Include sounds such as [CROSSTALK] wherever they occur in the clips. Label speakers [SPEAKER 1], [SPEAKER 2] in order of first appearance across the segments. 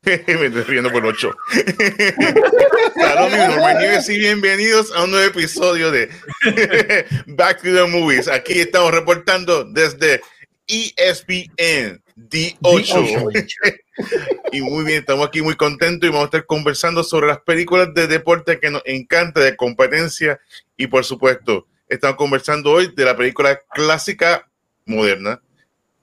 [SPEAKER 1] [LAUGHS] Me estoy riendo por ocho. [LAUGHS] Saludos y bienvenidos a un nuevo episodio de [LAUGHS] Back to the Movies. Aquí estamos reportando desde ESPN D8. y muy bien, estamos aquí muy contentos y vamos a estar conversando sobre las películas de deporte que nos encanta, de competencia y por supuesto, estamos conversando hoy de la película clásica moderna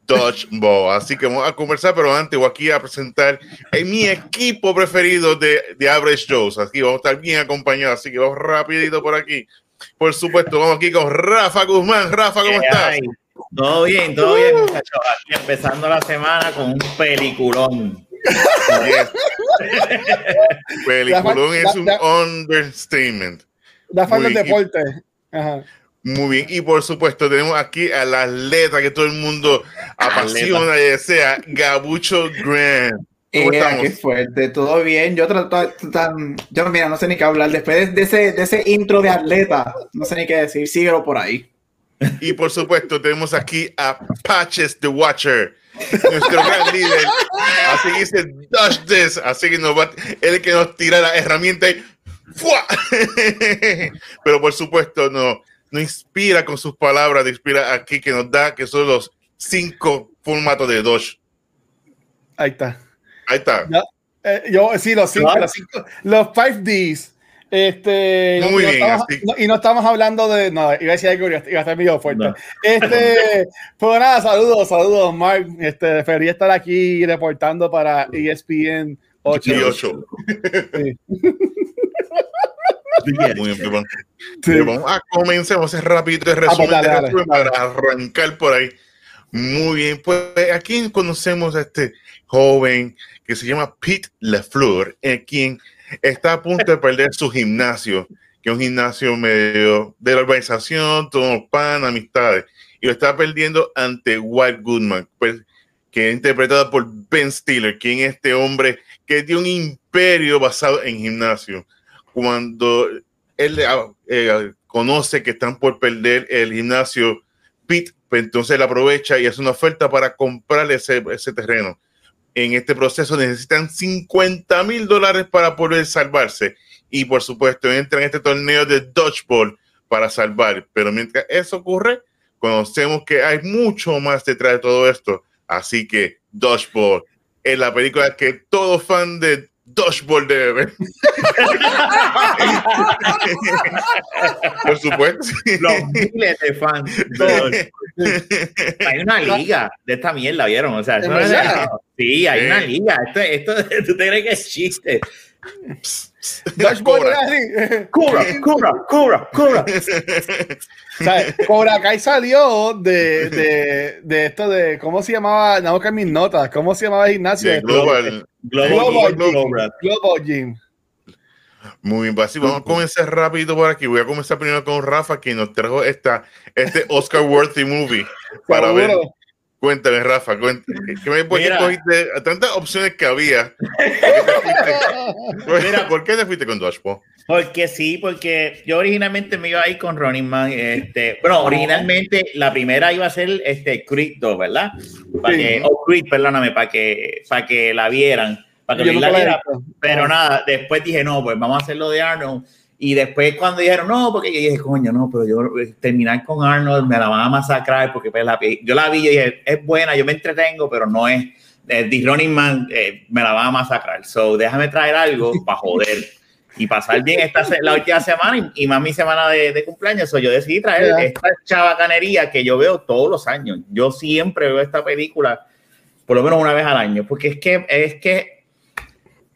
[SPEAKER 1] Dodgeball. Así que vamos a conversar, pero antes voy aquí a presentar en mi equipo preferido de, de Average Joes. Aquí vamos a estar bien acompañados, así que vamos rapidito por aquí. Por supuesto, vamos aquí con Rafa Guzmán. Rafa, ¿cómo
[SPEAKER 2] ¿Qué
[SPEAKER 1] estás?
[SPEAKER 2] hay? Todo bien, todo bien, muchachos. Aquí empezando la semana con un peliculón. [LAUGHS]
[SPEAKER 1] Peliculón es un understatement.
[SPEAKER 3] Da
[SPEAKER 1] bien.
[SPEAKER 3] deporte. Ajá.
[SPEAKER 1] Muy bien, y por supuesto tenemos aquí a la atleta que todo el mundo apasiona y desea, Gabucho Grant. ¿Cómo
[SPEAKER 4] Eh,
[SPEAKER 1] estamos?
[SPEAKER 4] qué fuerte, todo bien. Yo trato tan, yo mira, no sé ni qué hablar. Después de ese, de ese intro de atleta, no sé ni qué decir. Síguelo por ahí.
[SPEAKER 1] Y por supuesto tenemos aquí a Patches the Watcher, nuestro gran [LAUGHS] líder. Así que dice, Dash this. Así que nos va, el que nos tira la herramienta y ¡fua! [LAUGHS] Pero por supuesto no, no inspira con sus palabras, nos inspira aquí que nos da, que son los cinco formatos de Dodge.
[SPEAKER 3] Ahí está.
[SPEAKER 1] Ahí está.
[SPEAKER 3] Eh, yo, sí, los cinco, los cinco, los 5Ds. Este,
[SPEAKER 1] Muy
[SPEAKER 3] no
[SPEAKER 1] bien,
[SPEAKER 3] estamos- no- y no estamos hablando de. No, iba a decir algo, iba a estar medio fuerte.
[SPEAKER 2] No.
[SPEAKER 3] Este, [LAUGHS] pues nada, saludos, saludos, Mark. Este, prefería estar aquí reportando para E ESPN 8.
[SPEAKER 1] Y ocho.
[SPEAKER 3] Sí. [LAUGHS]
[SPEAKER 1] Muy bien.
[SPEAKER 3] Sí.
[SPEAKER 1] Vamos a hacer rápido el resumen,
[SPEAKER 3] pues
[SPEAKER 1] de
[SPEAKER 3] dale.
[SPEAKER 1] resumen para arrancar por ahí. Muy bien, pues aquí conocemos a este joven que se llama Pete LeFleur, eh, quien está a punto de perder su gimnasio, que es un gimnasio medio de la organización, todo pan, amistades, y lo está perdiendo ante Walt Goodman, pues, que es interpretado por Ben Stiller, quien es este hombre que tiene un imperio basado en gimnasio. Cuando él ah, eh, conoce que están por perder el gimnasio Pete, pues entonces él aprovecha y hace una oferta para comprar ese, ese terreno. En este proceso necesitan 50 mil dólares para poder salvarse y por supuesto entra en este torneo de dodgeball para salvar. Pero mientras eso ocurre, conocemos que hay mucho más detrás de todo esto. Así que dodgeball es la película que todo fan de dodgeball debe ver. por supuesto.
[SPEAKER 2] Los miles de fans. de- [LAUGHS] Hay una liga de esta mierda, ¿vieron? O sea,
[SPEAKER 3] ¿De
[SPEAKER 2] no es- sí, hay
[SPEAKER 1] Sí.
[SPEAKER 2] una liga. Esto, esto, [LAUGHS] ¿tú te crees que es chiste? [LAUGHS]
[SPEAKER 3] Dodgeball
[SPEAKER 1] Cobra.
[SPEAKER 3] era así.
[SPEAKER 2] Cobra, [LAUGHS] cobra, cobra, cobra.
[SPEAKER 3] O sea, Cobra Kai salió de, de, de esto de. ¿Cómo se llamaba? No, buscar mis notas. ¿Cómo se llamaba el gimnasio?
[SPEAKER 1] De Global.
[SPEAKER 2] Global,
[SPEAKER 3] Global
[SPEAKER 2] Global.
[SPEAKER 3] Global Gym.
[SPEAKER 1] Muy bien, pues así vamos a comenzar rápido por aquí. Voy a comenzar primero con Rafa, que nos trajo esta, este Oscar Worthy movie para ver. Cuéntame, Rafa, cuéntame. ¿Qué me por qué cogiste tantas opciones que había? ¿Por qué te fuiste,
[SPEAKER 2] Mira.
[SPEAKER 1] ¿por qué te fuiste con Dodgeball?
[SPEAKER 2] Porque sí, porque yo originalmente me iba a ir con Running Man. Este, bueno, originalmente la primera iba a ser este Creed 2, ¿verdad? Para
[SPEAKER 3] Sí.
[SPEAKER 2] que, Creed, perdóname, para que, para que la vieran, para que
[SPEAKER 3] Yo
[SPEAKER 2] la viera. Pero
[SPEAKER 3] Ah.
[SPEAKER 2] nada, después dije, no, pues vamos a hacerlo de Arnold. Y después cuando dijeron, no, porque yo dije, coño, no, pero yo eh, terminar con Arnold me la van a masacrar porque pues, la, yo la vi, yo dije, es buena, yo me entretengo, pero no es, eh, The Running Man eh, me la van a masacrar. So, déjame traer algo para joder y pasar bien esta la última semana y, y más mi semana de, de cumpleaños. So, yo decidí traer
[SPEAKER 3] Ya.
[SPEAKER 2] esta chavacanería que yo veo todos los años. Yo siempre veo esta película por lo menos una vez al año, porque es que, es que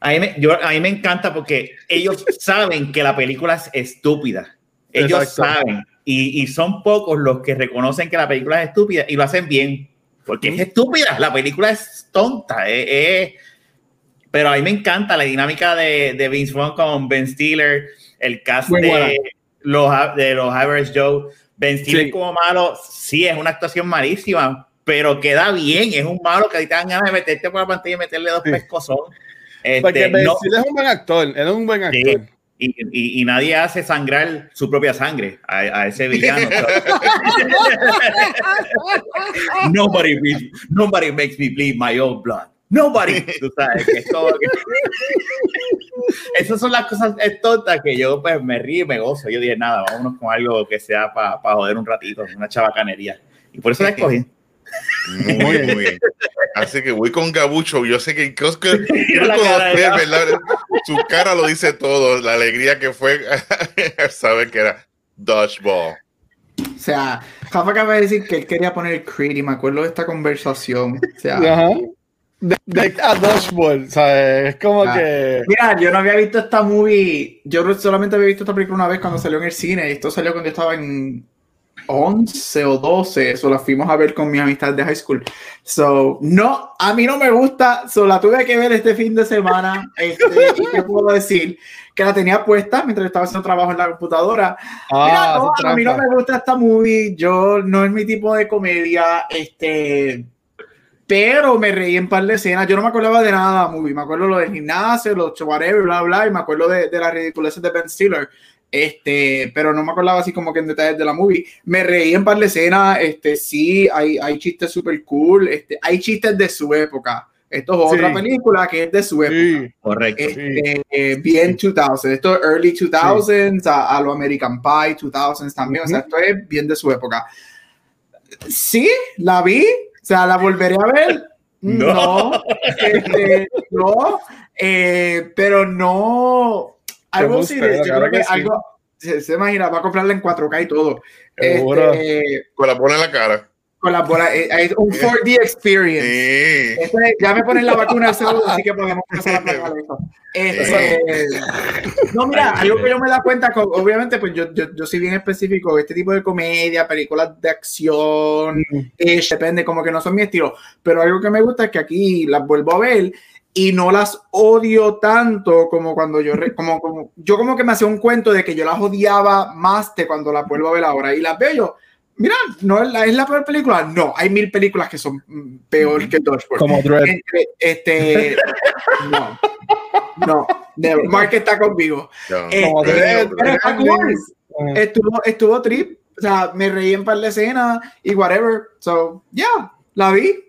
[SPEAKER 2] a mí, me, yo, a mí me encanta porque ellos [LAUGHS] saben que la película es estúpida. Ellos
[SPEAKER 3] Exacto.
[SPEAKER 2] saben. Y, y son pocos los que reconocen que la película es estúpida y lo hacen bien. Porque es estúpida. La película es tonta. es- es- pero a mí me encanta la dinámica de, de Vince Vaughn con Ben Stiller, el cast
[SPEAKER 3] Muy buena.
[SPEAKER 2] de, los, de los Average Joe. Ben Stiller
[SPEAKER 3] Sí.
[SPEAKER 2] como malo, sí, es una actuación malísima, pero queda bien. Es un malo que ahí te dan ganas de meterte por la pantalla y meterle dos
[SPEAKER 3] Sí.
[SPEAKER 2] pescozón. Este,
[SPEAKER 3] Porque
[SPEAKER 2] no-
[SPEAKER 3] es un buen actor, él es un buen
[SPEAKER 2] Sí.
[SPEAKER 3] actor.
[SPEAKER 2] y, y- y nadie hace sangrar su propia sangre a, a ese villano. [LAUGHS] nobody, nobody makes me bleed my own blood. Nobody. Tú sabes que es como que- [LAUGHS] Esas son las cosas tontas que yo pues me río y me gozo. Yo dije, nada, vámonos con algo que sea para joder un ratito, una chabacanería. Y por eso la escogí.
[SPEAKER 1] Muy, muy bien. Así que voy con Gabucho. Yo sé que Oscar quiero conocer, ¿verdad? Su cara lo dice todo. La alegría que fue [LAUGHS] saber que era Dodgeball.
[SPEAKER 4] O sea, Rafa acaba de decir que él quería poner Creed y me acuerdo de esta conversación. O sea,
[SPEAKER 3] Ajá. De, de a Dodgeball, ¿sabes? Es como
[SPEAKER 4] Ah.
[SPEAKER 3] que.
[SPEAKER 4] Mira, yo no había visto esta movie. Yo solamente había visto esta película una vez cuando salió en el cine. Y esto salió cuando yo estaba en 11 o 12. Eso la fuimos a ver con mis amistades de high school. So, no, a mí no me gusta. So, la tuve que ver este fin de semana. [LAUGHS] Este, y puedo decir que la tenía puesta mientras estaba haciendo trabajo en la computadora. Mira,
[SPEAKER 3] Ah,
[SPEAKER 4] no,
[SPEAKER 3] hace
[SPEAKER 4] a mí no me gusta esta movie. Yo no es mi tipo de comedia. Este. Pero me reí en par de escenas. Yo no me acordaba de nada, movie. Me acuerdo lo del gimnasio, los whatever, bla, bla. Y me acuerdo de, de las ridiculeces de Ben Stiller. Este, pero no me acordaba así como que en detalles de la movie. Me reí en par de escenas. Este, sí, hay, hay chistes súper cool. Este, hay chistes de su época. Esto es otra
[SPEAKER 3] Sí.
[SPEAKER 4] película que es de su época.
[SPEAKER 3] Sí.
[SPEAKER 2] Correcto.
[SPEAKER 4] Este, eh, bien 2000, esto es early 2000s, a, a lo American Pie 2000s también, o sea, esto es bien de su época. Sí, la vi, o sea, la volveré a ver.
[SPEAKER 2] No.
[SPEAKER 4] No, este, no, eh, pero no. Algo
[SPEAKER 3] gusta,
[SPEAKER 4] sí, yo creo que
[SPEAKER 3] que sí.
[SPEAKER 4] algo. Se, se imagina, va a comprarla en 4K y todo. Este,
[SPEAKER 1] Con la bola en la cara.
[SPEAKER 4] con la bola, eh, es un 4D experience.
[SPEAKER 1] Sí.
[SPEAKER 4] Este, ya me ponen la vacuna seguro, así que podemos empezar a [LAUGHS] planear eso. Este, no, mira, algo que yo me da cuenta, con- obviamente, pues yo, yo, yo soy bien específico, este tipo de comedia, películas de acción, eh, depende, como que no son mi estilo, pero algo que me gusta es que aquí las vuelvo a ver y no las odio tanto como cuando yo, como, como, yo como que me hacía un cuento de que yo las odiaba más de cuando las vuelvo a ver ahora y las veo yo. Mira, no es la, es la peor película. No, hay mil películas que son mm, peor que Dodgeball.
[SPEAKER 3] Como Dread.
[SPEAKER 4] Entre, este, no, no, never. Mark está conmigo.
[SPEAKER 1] No.
[SPEAKER 4] Este, Estuvo, estuvo trip, o sea, me reí en par de escenas y whatever. So, yeah, la vi.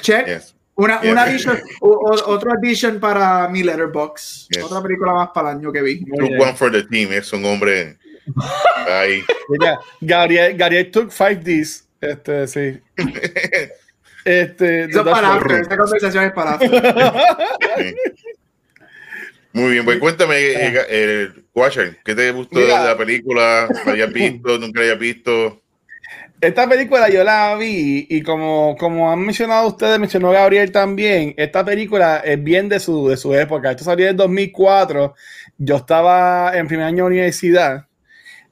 [SPEAKER 4] Check.
[SPEAKER 1] Yes.
[SPEAKER 4] Una, una addition, o- o- otro addition para mi letterbox.
[SPEAKER 1] Yes.
[SPEAKER 4] Otra película más para el año que vi.
[SPEAKER 1] One for the team. Es un hombre ahí. [LAUGHS]
[SPEAKER 3] Mira, Gabriel, Gabriel took five Ds. Este, sí. [LAUGHS] Este,
[SPEAKER 4] Eso es para after, esta conversación es para after.
[SPEAKER 1] Muy bien, pues cuéntame, eh, eh, Watcher, ¿qué te gustó
[SPEAKER 3] Mira.
[SPEAKER 1] de la película? ¿La hayas visto? ¿Nunca la hayas visto?
[SPEAKER 3] Esta película yo la vi y como, como han mencionado ustedes, mencionó Gabriel también, esta película es bien de su, de su época. Esto salió en 2004. Yo estaba en primer año de universidad.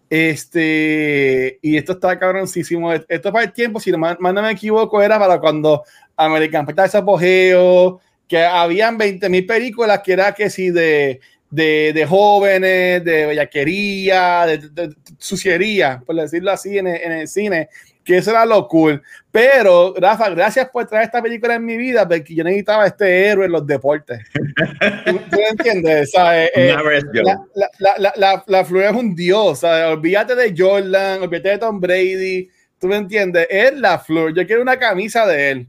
[SPEAKER 3] Este, y esto está cabroncísimo. Esto para el tiempo, si no, mal no me equivoco, era para cuando American Pie ese apogeo, que habían 20 mil películas que era que sí de, de, de jóvenes, de bellaquería, de, de- de suciería, por decirlo así, en el, en el cine, que eso era lo cool. Pero, Rafa, gracias por traer esta película en mi vida, porque yo necesitaba este héroe en los deportes. [LAUGHS] ¿Tú, tú entiendes? ¿Sabes? Eh, la, la, la, la, la Flor es un dios, ¿sabes? Olvídate de Jordan, olvídate de Tom Brady, ¿tú me entiendes? Es la Flor, yo quiero una camisa de él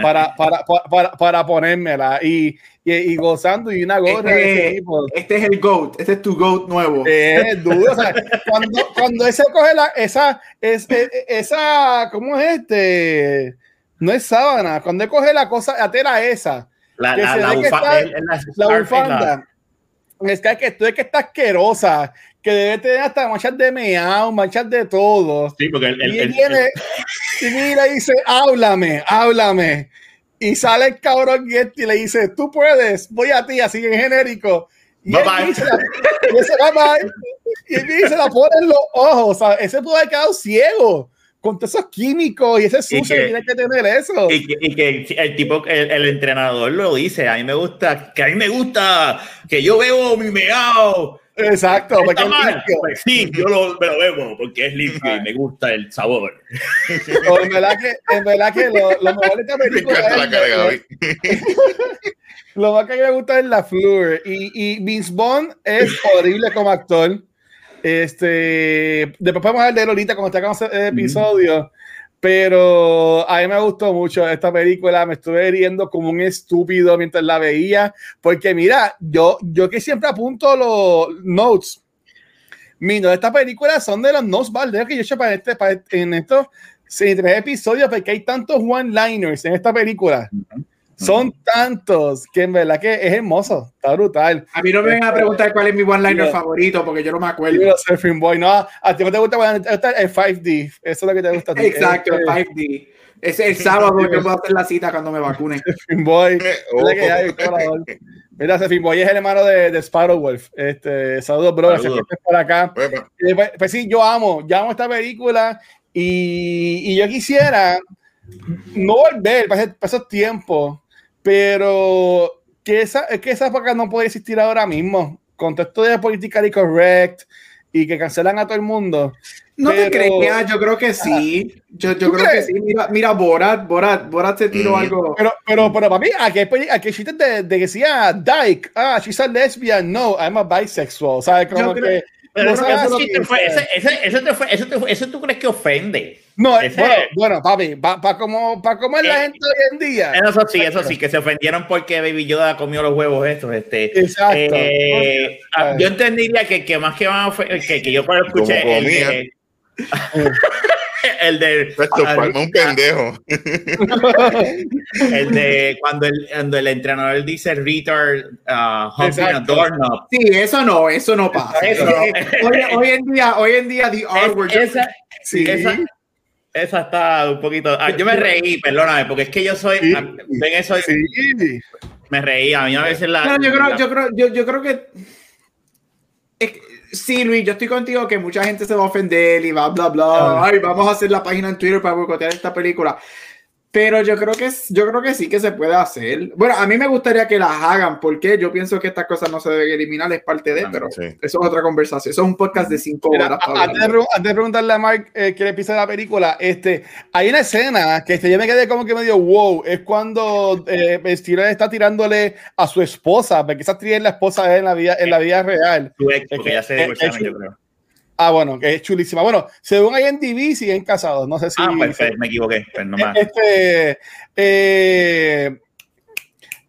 [SPEAKER 3] para, para, para, para, ponérmela y, y, y gozando y una gorra de ese
[SPEAKER 4] Este,
[SPEAKER 3] tipo.
[SPEAKER 4] este es el GOAT, este es tu GOAT nuevo.
[SPEAKER 3] Es duro, o sea, cuando, cuando ese coge la, esa, es, es- esa, ¿cómo es este? No es sábana, cuando él coge la cosa, la tela esa,
[SPEAKER 2] La, la, la, bufa-
[SPEAKER 3] está-
[SPEAKER 2] el- el-
[SPEAKER 3] la
[SPEAKER 2] Scarface,
[SPEAKER 3] bufanda, es que, esto es que está asquerosa, que debe tener hasta manchas de meao, manchas de todo.
[SPEAKER 2] Sí, porque el, el,
[SPEAKER 3] y
[SPEAKER 2] el-
[SPEAKER 3] viene y mira y dice, háblame, háblame. Y sale el cabrón y este y le dice, tú puedes, voy a ti, así en genérico. Y
[SPEAKER 2] Bye
[SPEAKER 3] él
[SPEAKER 2] bye.
[SPEAKER 3] dice, la- y ese bye. Y él dice, la pone en los ojos. O sea, ese pudo haber quedado ciego con todos esos químicos y ese sucio que,
[SPEAKER 2] que-
[SPEAKER 3] tiene que tener eso.
[SPEAKER 2] Y que, y que el tipo, el, el entrenador lo dice, a mí me gusta, que a mí me gusta, que yo veo mi meao
[SPEAKER 3] Exacto, porque.
[SPEAKER 2] Pues sí, yo lo, me lo bebo porque es limpio y me gusta el sabor.
[SPEAKER 3] En verdad que, en verdad que lo, lo mejor de esta
[SPEAKER 1] Me
[SPEAKER 3] película
[SPEAKER 1] la
[SPEAKER 3] es-
[SPEAKER 1] cara de Gaby. [LAUGHS]
[SPEAKER 3] Lo más que a mí me gusta es la Fleur. Y, y Vince Bond es horrible como actor. Este, después podemos hablar de él ahorita cuando está con el episodio. Pero a mí me gustó mucho esta película. Me estuve riendo como un estúpido mientras la veía. Porque mira, yo, yo que siempre apunto los notes. Mis notes de esta película son de los notes Valdez que yo he hecho para este, para, en estos 63 episodios. Porque hay tantos one-liners en esta película. Son tantos que en verdad que es hermoso, está brutal.
[SPEAKER 4] A mí no me vengan a preguntar cuál es mi one-liner favorito, porque yo no me acuerdo.
[SPEAKER 3] Yo, Surfing Boy, no, a ti no te gusta el 5D, eso es lo que te gusta a ti.
[SPEAKER 4] Exacto, el
[SPEAKER 3] Eh,
[SPEAKER 4] 5D. Es el sábado que puedo hacer la cita cuando me vacune.
[SPEAKER 3] Surfing Boy,
[SPEAKER 1] Oh.
[SPEAKER 3] que hay. Mira, Surfing Boy es el hermano de, de Sparrow Wolf. Este, saludos, bro, gracias por acá.
[SPEAKER 1] Bueno,
[SPEAKER 3] Eh, pues, pues sí, yo amo, yo amo esta película y, y yo quisiera no volver para, ese- para esos tiempos, pero que esa, es que esa época no puede existir ahora mismo. Con todo esto de politically correct y que cancelan a todo el mundo.
[SPEAKER 4] No te
[SPEAKER 3] Pero-
[SPEAKER 4] creas, yo creo que sí. Yo, yo
[SPEAKER 3] ¿Tú
[SPEAKER 4] creo
[SPEAKER 3] crees?
[SPEAKER 4] que sí. Mira, mira Borat, Borat, Borat se tiró
[SPEAKER 1] Mm.
[SPEAKER 4] algo.
[SPEAKER 3] Pero, pero, pero para mí, aquí hay, aquí hay chistes de, de que decía Dyke, ah, she's a lesbian, no, I'm a bisexual, ¿sabes? Como
[SPEAKER 4] Yo creo-
[SPEAKER 3] que.
[SPEAKER 2] Pero eso, tú crees que ofende.
[SPEAKER 3] No,
[SPEAKER 2] ese-
[SPEAKER 3] bueno, bueno, papi, para como, pa como es la
[SPEAKER 2] Eh,
[SPEAKER 3] gente hoy en día.
[SPEAKER 2] Eso sí, eso sí, que se ofendieron porque Baby Yoda comió los huevos estos. Este,
[SPEAKER 3] Exacto.
[SPEAKER 2] Eh, ah, yo entendería que, que más que van a que, que yo cuando escuché el. [LAUGHS] el de
[SPEAKER 1] Esto un pendejo. [LAUGHS]
[SPEAKER 2] el de cuando el, cuando el entrenador dice retard uh.
[SPEAKER 4] Sí, eso no, eso no pasa.
[SPEAKER 2] Eso no.
[SPEAKER 4] Hoy, hoy en día, hoy en día, the R word.
[SPEAKER 2] Es- esa,
[SPEAKER 3] Sí.
[SPEAKER 2] esa, esa está un poquito. ah, yo me reí, perdóname, porque es que yo soy.
[SPEAKER 3] Sí.
[SPEAKER 2] ven eso,
[SPEAKER 3] Sí.
[SPEAKER 2] me reí. A mí a veces la.
[SPEAKER 4] No, yo creo,
[SPEAKER 2] la-
[SPEAKER 4] yo creo, yo, yo creo que. es que- sí, Luis, yo estoy contigo que mucha gente se va a ofender y va bla bla. Ay, vamos a hacer la página en Twitter para boicotear esta película. Pero yo creo que es- yo creo que sí que se puede hacer. Bueno, a mí me gustaría que las hagan, porque yo pienso que estas cosas no se deben eliminar, es parte de, pero
[SPEAKER 1] Sí.
[SPEAKER 4] eso es otra conversación. Eso es un podcast de cinco
[SPEAKER 3] Mira,
[SPEAKER 4] horas. para
[SPEAKER 3] antes, de, antes de preguntarle a Mark eh, qué le piensa de la película, este, hay una escena que este, yo me quedé como que medio wow, es cuando eh, Steven está tirándole a su esposa, porque esa actriz es la esposa de él en la vida, en la vida real.
[SPEAKER 2] tu ex,
[SPEAKER 3] es
[SPEAKER 2] porque
[SPEAKER 3] que-
[SPEAKER 2] ya se
[SPEAKER 3] es-
[SPEAKER 2] divorciaron,
[SPEAKER 3] es-
[SPEAKER 2] yo creo.
[SPEAKER 3] Ah, bueno, que es chulísima. Bueno, según IMDb siguen casados, no sé si...
[SPEAKER 2] Ah, pues, pues, me equivoqué, pues no más.
[SPEAKER 3] este, eh,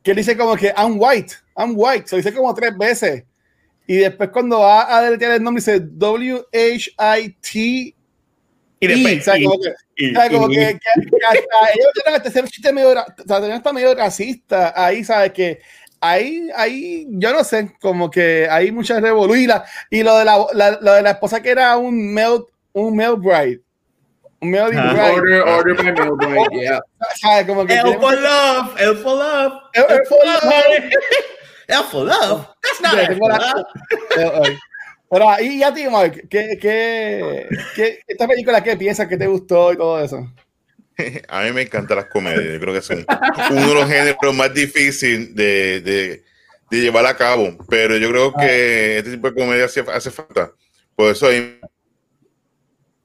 [SPEAKER 3] que dice como que I'm white, I'm white, se dice como tres veces. Y después cuando va a deletear el nombre dice W-H-I-T.
[SPEAKER 2] Y
[SPEAKER 3] Y,
[SPEAKER 2] después.
[SPEAKER 3] Como que,
[SPEAKER 2] y-
[SPEAKER 3] ¿sabes? Como
[SPEAKER 2] y-
[SPEAKER 3] que- que- que hasta ellos chiste medio, o sea, medio racista ahí, ¿sabes? Que ahí, ahí, yo no sé, como que hay muchas revoluciones. Y, y lo, de la, la- lo de la esposa que era un male, un male bride. Un male bride.
[SPEAKER 4] Order, order by mail, boy, yeah.
[SPEAKER 3] ¿sabes? Como que
[SPEAKER 2] El for love, el for love,
[SPEAKER 3] El
[SPEAKER 2] el
[SPEAKER 3] for love.
[SPEAKER 2] el for love. That's not love.
[SPEAKER 3] Eh, eh. Ahora, y a ti, Mark, ¿qué, qué, qué, esta película qué piensas que te gustó y todo eso? [LAUGHS]
[SPEAKER 1] A mí me encantan las comedias. Yo creo que son uno de los géneros más difíciles de, de- de llevar a cabo. Pero yo creo que este tipo de comedia hace, hace falta. Por eso ahí-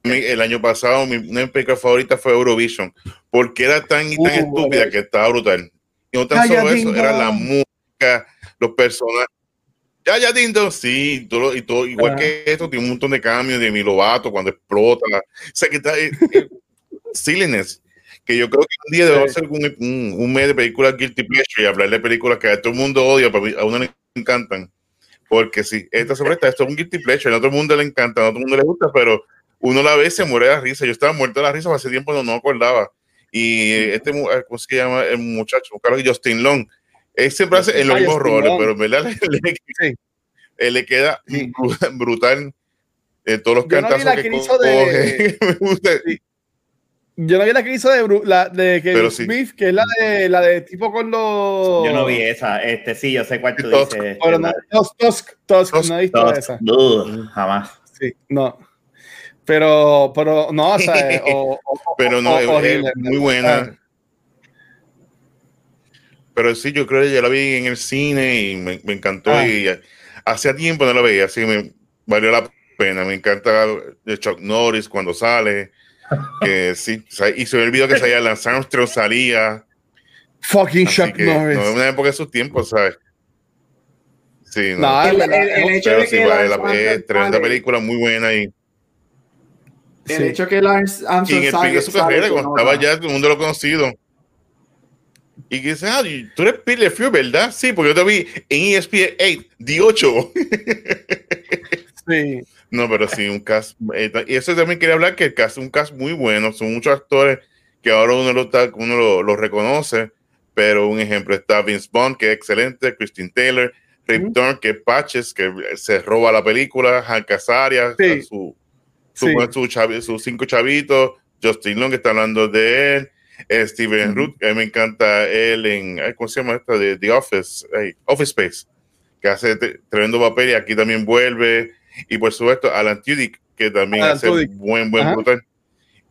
[SPEAKER 1] el año pasado mi, una de mis películas favoritas fue Eurovision. Porque era tan y tan
[SPEAKER 3] Uh,
[SPEAKER 1] estúpida que estaba brutal. Y no tan solo eso, era la música, los personajes. Ya, ya, Dindo, sí, todo, y todo, igual
[SPEAKER 3] Ah.
[SPEAKER 1] que esto, tiene un montón de cambios de mi Lovato cuando explota. O sea, que está. Silliness, que yo creo que un día debemos hacer un, un, un mes de películas Guilty Pleasure y hablar de películas que a todo el mundo odia, pero a uno le encantan. Porque sí, esta sobre esta, esto es un Guilty Pleasure, a todo el mundo le encanta, a todo el mundo le gusta, pero uno la ve y se muere de la risa. Yo estaba muerto de la risa hace tiempo, no, no acordaba. Y este, mu- ¿cómo se llama el muchacho? Carlos Justin Long. Él siempre hace en los
[SPEAKER 3] Ah,
[SPEAKER 1] mismos roles, pero en verdad le, le-
[SPEAKER 3] Sí.
[SPEAKER 1] le queda
[SPEAKER 3] Sí.
[SPEAKER 1] bru- brutal. eh, todos los
[SPEAKER 3] Yo no
[SPEAKER 1] cantazos
[SPEAKER 3] la
[SPEAKER 1] que
[SPEAKER 3] hizo de-
[SPEAKER 1] coge. [LAUGHS] Me gusta.
[SPEAKER 3] Yo no vi la que hizo de, Bru- la, de
[SPEAKER 1] Pero sí.
[SPEAKER 3] Smith, que es la de, la de tipo con los...
[SPEAKER 2] Yo no vi esa, este sí, yo sé cuál tú
[SPEAKER 1] Tusk.
[SPEAKER 2] dices.
[SPEAKER 3] Bueno, no, Tusk, Tusk, Tusk,
[SPEAKER 1] Tusk,
[SPEAKER 3] no he visto
[SPEAKER 2] Tusk.
[SPEAKER 3] esa.
[SPEAKER 2] Ugh, jamás.
[SPEAKER 3] Sí, no. Pero, pero no, o sea, eh, o, [LAUGHS] o-
[SPEAKER 1] pero no,
[SPEAKER 3] o-
[SPEAKER 1] es,
[SPEAKER 3] horrible.
[SPEAKER 1] es muy buena. Pero sí, yo creo que yo la vi en el cine y me, me encantó.
[SPEAKER 3] Ah.
[SPEAKER 1] Y hacía tiempo no lo veía, así me valió la pena. Me encanta de Chuck Norris cuando sale. Que sí, y se me olvidó que salía Lance Armstrong, salía.
[SPEAKER 3] Fucking Chuck Norris.
[SPEAKER 1] No, es una época de sus tiempos, ¿sabes? Sí, no.
[SPEAKER 3] No,
[SPEAKER 4] El,
[SPEAKER 3] el-
[SPEAKER 4] el- el hecho
[SPEAKER 1] Pero
[SPEAKER 4] de
[SPEAKER 1] sí,
[SPEAKER 4] que
[SPEAKER 1] vale, la,
[SPEAKER 4] Armstrong
[SPEAKER 1] tremenda
[SPEAKER 4] sale-
[SPEAKER 1] película, muy buena. Y,
[SPEAKER 4] El
[SPEAKER 3] Sí.
[SPEAKER 4] hecho que Lance
[SPEAKER 1] y en el pico
[SPEAKER 4] sale-
[SPEAKER 1] de su carrera, cuando estaba ya, todo el mundo lo conocido. Y que dice, ah, tú eres Pete LeFleur, ¿verdad? Sí, porque yo te vi en ESPN 8, de 8.
[SPEAKER 3] Sí.
[SPEAKER 1] No, pero sí, un cast. eh, y eso también quería hablar que el cast es un cast muy bueno. Son muchos actores que ahora uno lo, está, uno lo, lo reconoce. Pero un ejemplo está Vince Bond, que es excelente, Christine Taylor, Rip. Torn, que es Patches, que se roba la película, Hank Azaria,
[SPEAKER 3] Sí.
[SPEAKER 1] su, su,
[SPEAKER 3] Sí.
[SPEAKER 1] su chavi- sus cinco chavitos, Justin Long, que está hablando de él, eh, Steven. Root, que a mí me encanta él en, ¿cómo se llama esta? De The Office, Office Space, que hace tremendo papel y aquí también vuelve. Y por supuesto, Alan Tudyk, que también
[SPEAKER 3] Alan
[SPEAKER 1] hace
[SPEAKER 3] Tudyk.
[SPEAKER 1] buen, buen
[SPEAKER 3] Ajá.
[SPEAKER 1] brutal.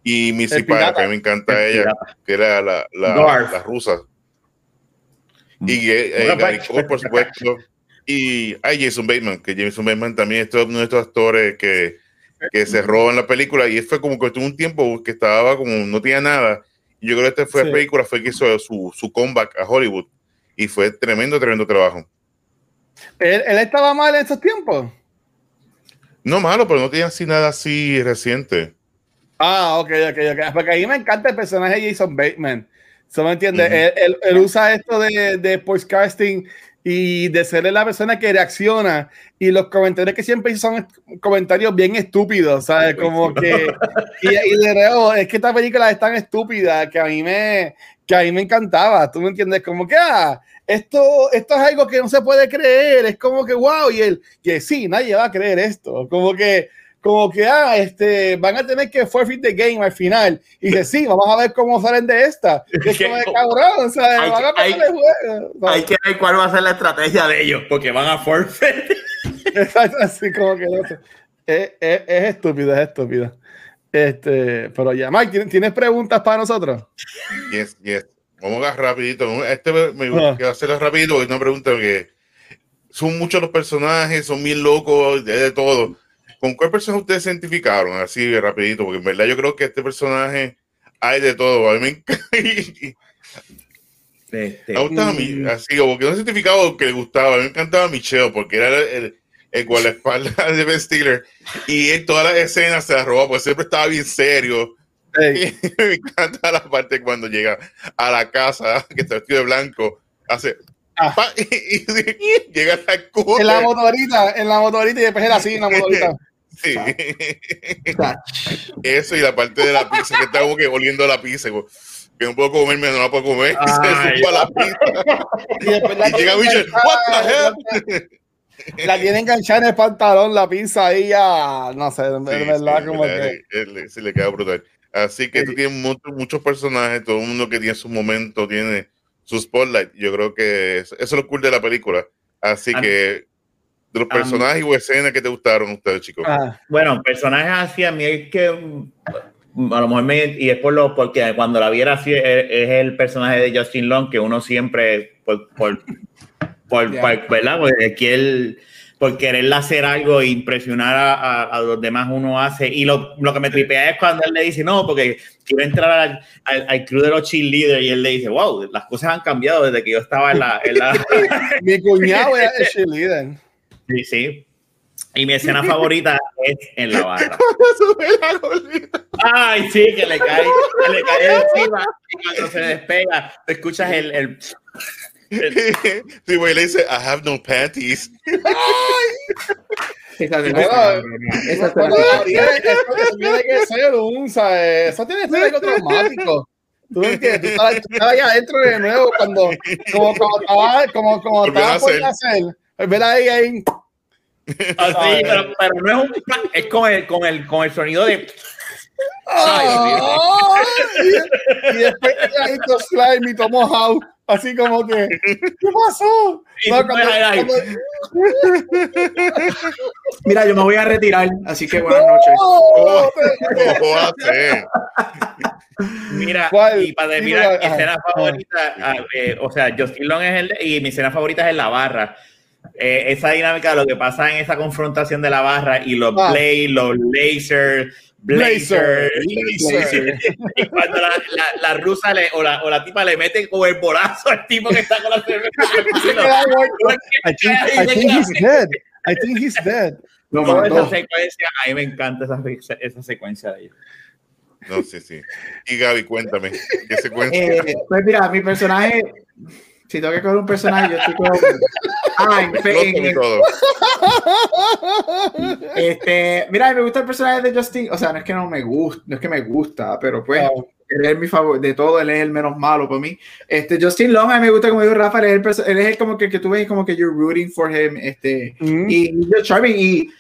[SPEAKER 1] Y Missy Pyle, que a mí me encanta
[SPEAKER 2] El
[SPEAKER 1] ella,
[SPEAKER 2] pirata.
[SPEAKER 1] que era la, la, rusa. Y eh, eh, Gary. Cole, por supuesto. Y hay Jason Bateman, que Jason Bateman también es uno de estos actores que, que se roban la película. Y fue como que tuvo un tiempo que estaba como no tenía nada. Y yo creo que esta fue
[SPEAKER 3] Sí.
[SPEAKER 1] la película, fue que hizo su, su comeback a Hollywood. Y fue tremendo, tremendo trabajo.
[SPEAKER 3] ¿Él, él estaba mal en estos tiempos?
[SPEAKER 1] No malo, pero no tenía así nada así reciente.
[SPEAKER 3] Ah, ok, ok, ok. Porque a mí me encanta el personaje de Jason Bateman. ¿Se me entiende?
[SPEAKER 1] Ujú.
[SPEAKER 3] él, él- él usa esto de, de podcasting y de ser la persona que reacciona. Y los comentarios que siempre hizo son comentarios bien estúpidos, ¿sabes? Como que. Y, y de nuevo, es que esta película es tan estúpida que a mí me, que a mí me encantaba. ¿Tú me entiendes? Como que, ah, esto, esto es algo que no se puede creer. Es como que, wow, y él, que sí, nadie va a creer esto. Como que como que ah, este, van a tener que forfeit the game al final. Y dice, sí, vamos a ver cómo salen de esta. Y [LAUGHS] es como de cabrón, o sea,
[SPEAKER 2] Hay
[SPEAKER 3] van a
[SPEAKER 2] que-
[SPEAKER 3] pasar el juego. Sea,
[SPEAKER 2] Hay que ver cuál va a ser la estrategia de ellos, porque van a forfeit. [LAUGHS]
[SPEAKER 3] Exacto, así como que no sé. Es, es, es estúpido, es estúpido. Este, pero ya, Mike, ¿tienes- ¿tienes preguntas para nosotros?
[SPEAKER 1] Yes, yes. Vamos a rapidito. Este me,
[SPEAKER 3] Ah.
[SPEAKER 1] quiero hacerlo rapidito porque es una pregunta que son muchos los personajes, son bien locos, de, de todo. ¿Con cuál personaje ustedes se identificaron? Así rapidito, porque en verdad yo creo que este personaje hay de todo. A mí me encanta.
[SPEAKER 2] Este,
[SPEAKER 1] Me gustaba mi, así como que no identificado que le gustaba. A mí me encantaba Michelle porque era el, el, el guardaespaldas [LAUGHS] de Ben Stiller y en todas las escenas se la robaba porque siempre estaba bien serio.
[SPEAKER 3] Ey, [LAUGHS]
[SPEAKER 1] me encanta la parte cuando llega a la casa [LAUGHS] que está vestido de blanco, hace
[SPEAKER 3] Ah.
[SPEAKER 1] pa, y, y- y llega a la
[SPEAKER 3] en la motorita, en la motorita y después era así en la motorita.
[SPEAKER 1] Sí. Eso y la parte de la pizza que está como que oliendo la pizza. como, Que no puedo comerme, no la puedo comer. y se
[SPEAKER 2] Ay.
[SPEAKER 1] la pizza.
[SPEAKER 3] Y
[SPEAKER 1] Y llega Michelle, "What the hell?"
[SPEAKER 3] La tiene enganchada en el pantalón, la pizza ahí ya, no sé, en
[SPEAKER 1] Sí,
[SPEAKER 3] verdad
[SPEAKER 1] sí,
[SPEAKER 3] como que...
[SPEAKER 1] él- se le queda brutal. Así que tú tienes muchos, muchos personajes, todo el mundo que tiene su momento, tiene su spotlight. Yo creo que eso, eso es lo cool de la película. Así
[SPEAKER 2] A-
[SPEAKER 1] que, de los
[SPEAKER 2] a mí-
[SPEAKER 1] personajes o escenas que te gustaron ustedes, chicos.
[SPEAKER 3] Ah,
[SPEAKER 2] Bueno, personajes así a mí es que a lo mejor me, y es por lo porque cuando la viera así es, es el personaje de Justin Long que uno siempre por por, por, por- verdad por querer por querer hacer algo e impresionar a, a- a los demás uno hace. Y lo, lo que me tripea es cuando él le dice no porque quiero entrar al, al, al crew de los cheerleaders y él le dice wow las cosas han cambiado desde que yo estaba en la, en la [LAUGHS] [LAUGHS]
[SPEAKER 3] mi cuñado era el cheerleader.
[SPEAKER 2] sí sí. Y mi escena favorita es en la barra. [LAUGHS] Ay, sí, que le cae, que le cae encima. Y cuando se despega, escuchas el, el,
[SPEAKER 1] sí, güey, le dice, I have no panties.
[SPEAKER 4] Esa es
[SPEAKER 3] Bueno,
[SPEAKER 4] esa
[SPEAKER 3] tiene- eso, eso tiene que ser un, ¿sabes? Eso tiene que ser algo traumático. ¿Tú entiendes? Tú estás ahí adentro de nuevo cuando, como estaba, como, como
[SPEAKER 1] a
[SPEAKER 3] estaba por
[SPEAKER 1] hacer.
[SPEAKER 3] Ver ahí, ahí.
[SPEAKER 2] así, pero, pero no es un es con el, con el, con el sonido de
[SPEAKER 3] Y, y después ahí to slime y tomo how. Así como que, ¿qué pasó? No, cuando- cuando-
[SPEAKER 4] Mira, yo me voy a retirar, así que buenas noches.
[SPEAKER 1] Oh, [LAUGHS]
[SPEAKER 2] mira,
[SPEAKER 3] ¿Cuál?
[SPEAKER 2] y para mira, mi
[SPEAKER 3] ajá.
[SPEAKER 2] escena favorita, ah, eh, o sea, Justin Long es el, y mi escena favorita es en la barra. eh, esa dinámica de lo que pasa en esa confrontación de la barra y los
[SPEAKER 3] Ah.
[SPEAKER 2] blades, los lasers,
[SPEAKER 3] Blazer,
[SPEAKER 2] blazer. y cuando la, la, la rusa le, o, la, o la tipa le mete como el bolazo al tipo que está con la cerveza. [LAUGHS]
[SPEAKER 3] I think, I think he's dead. I think he's dead.
[SPEAKER 4] Lo
[SPEAKER 2] Toda esa secuencia, a mí me encanta esa, esa secuencia de ellos.
[SPEAKER 1] No, sí, sí. Y Gaby, cuéntame, ¿qué secuencia?
[SPEAKER 4] Eh, pues mira, mi personaje, si tengo que coger un personaje, yo estoy con. [LAUGHS] Ah, en, en- [LAUGHS] este, mira, me gusta el personaje de Justin. O sea, no es que no me gusta, no es que me gusta, pero pues él es mi favorito. De todo, él es el menos malo para mí. Este, Justin Long, a mí me gusta, como dijo Rafa, él es el, él es el como que, que tú ves como que you're rooting for him. Este,
[SPEAKER 3] Mm.
[SPEAKER 4] y y charming. Y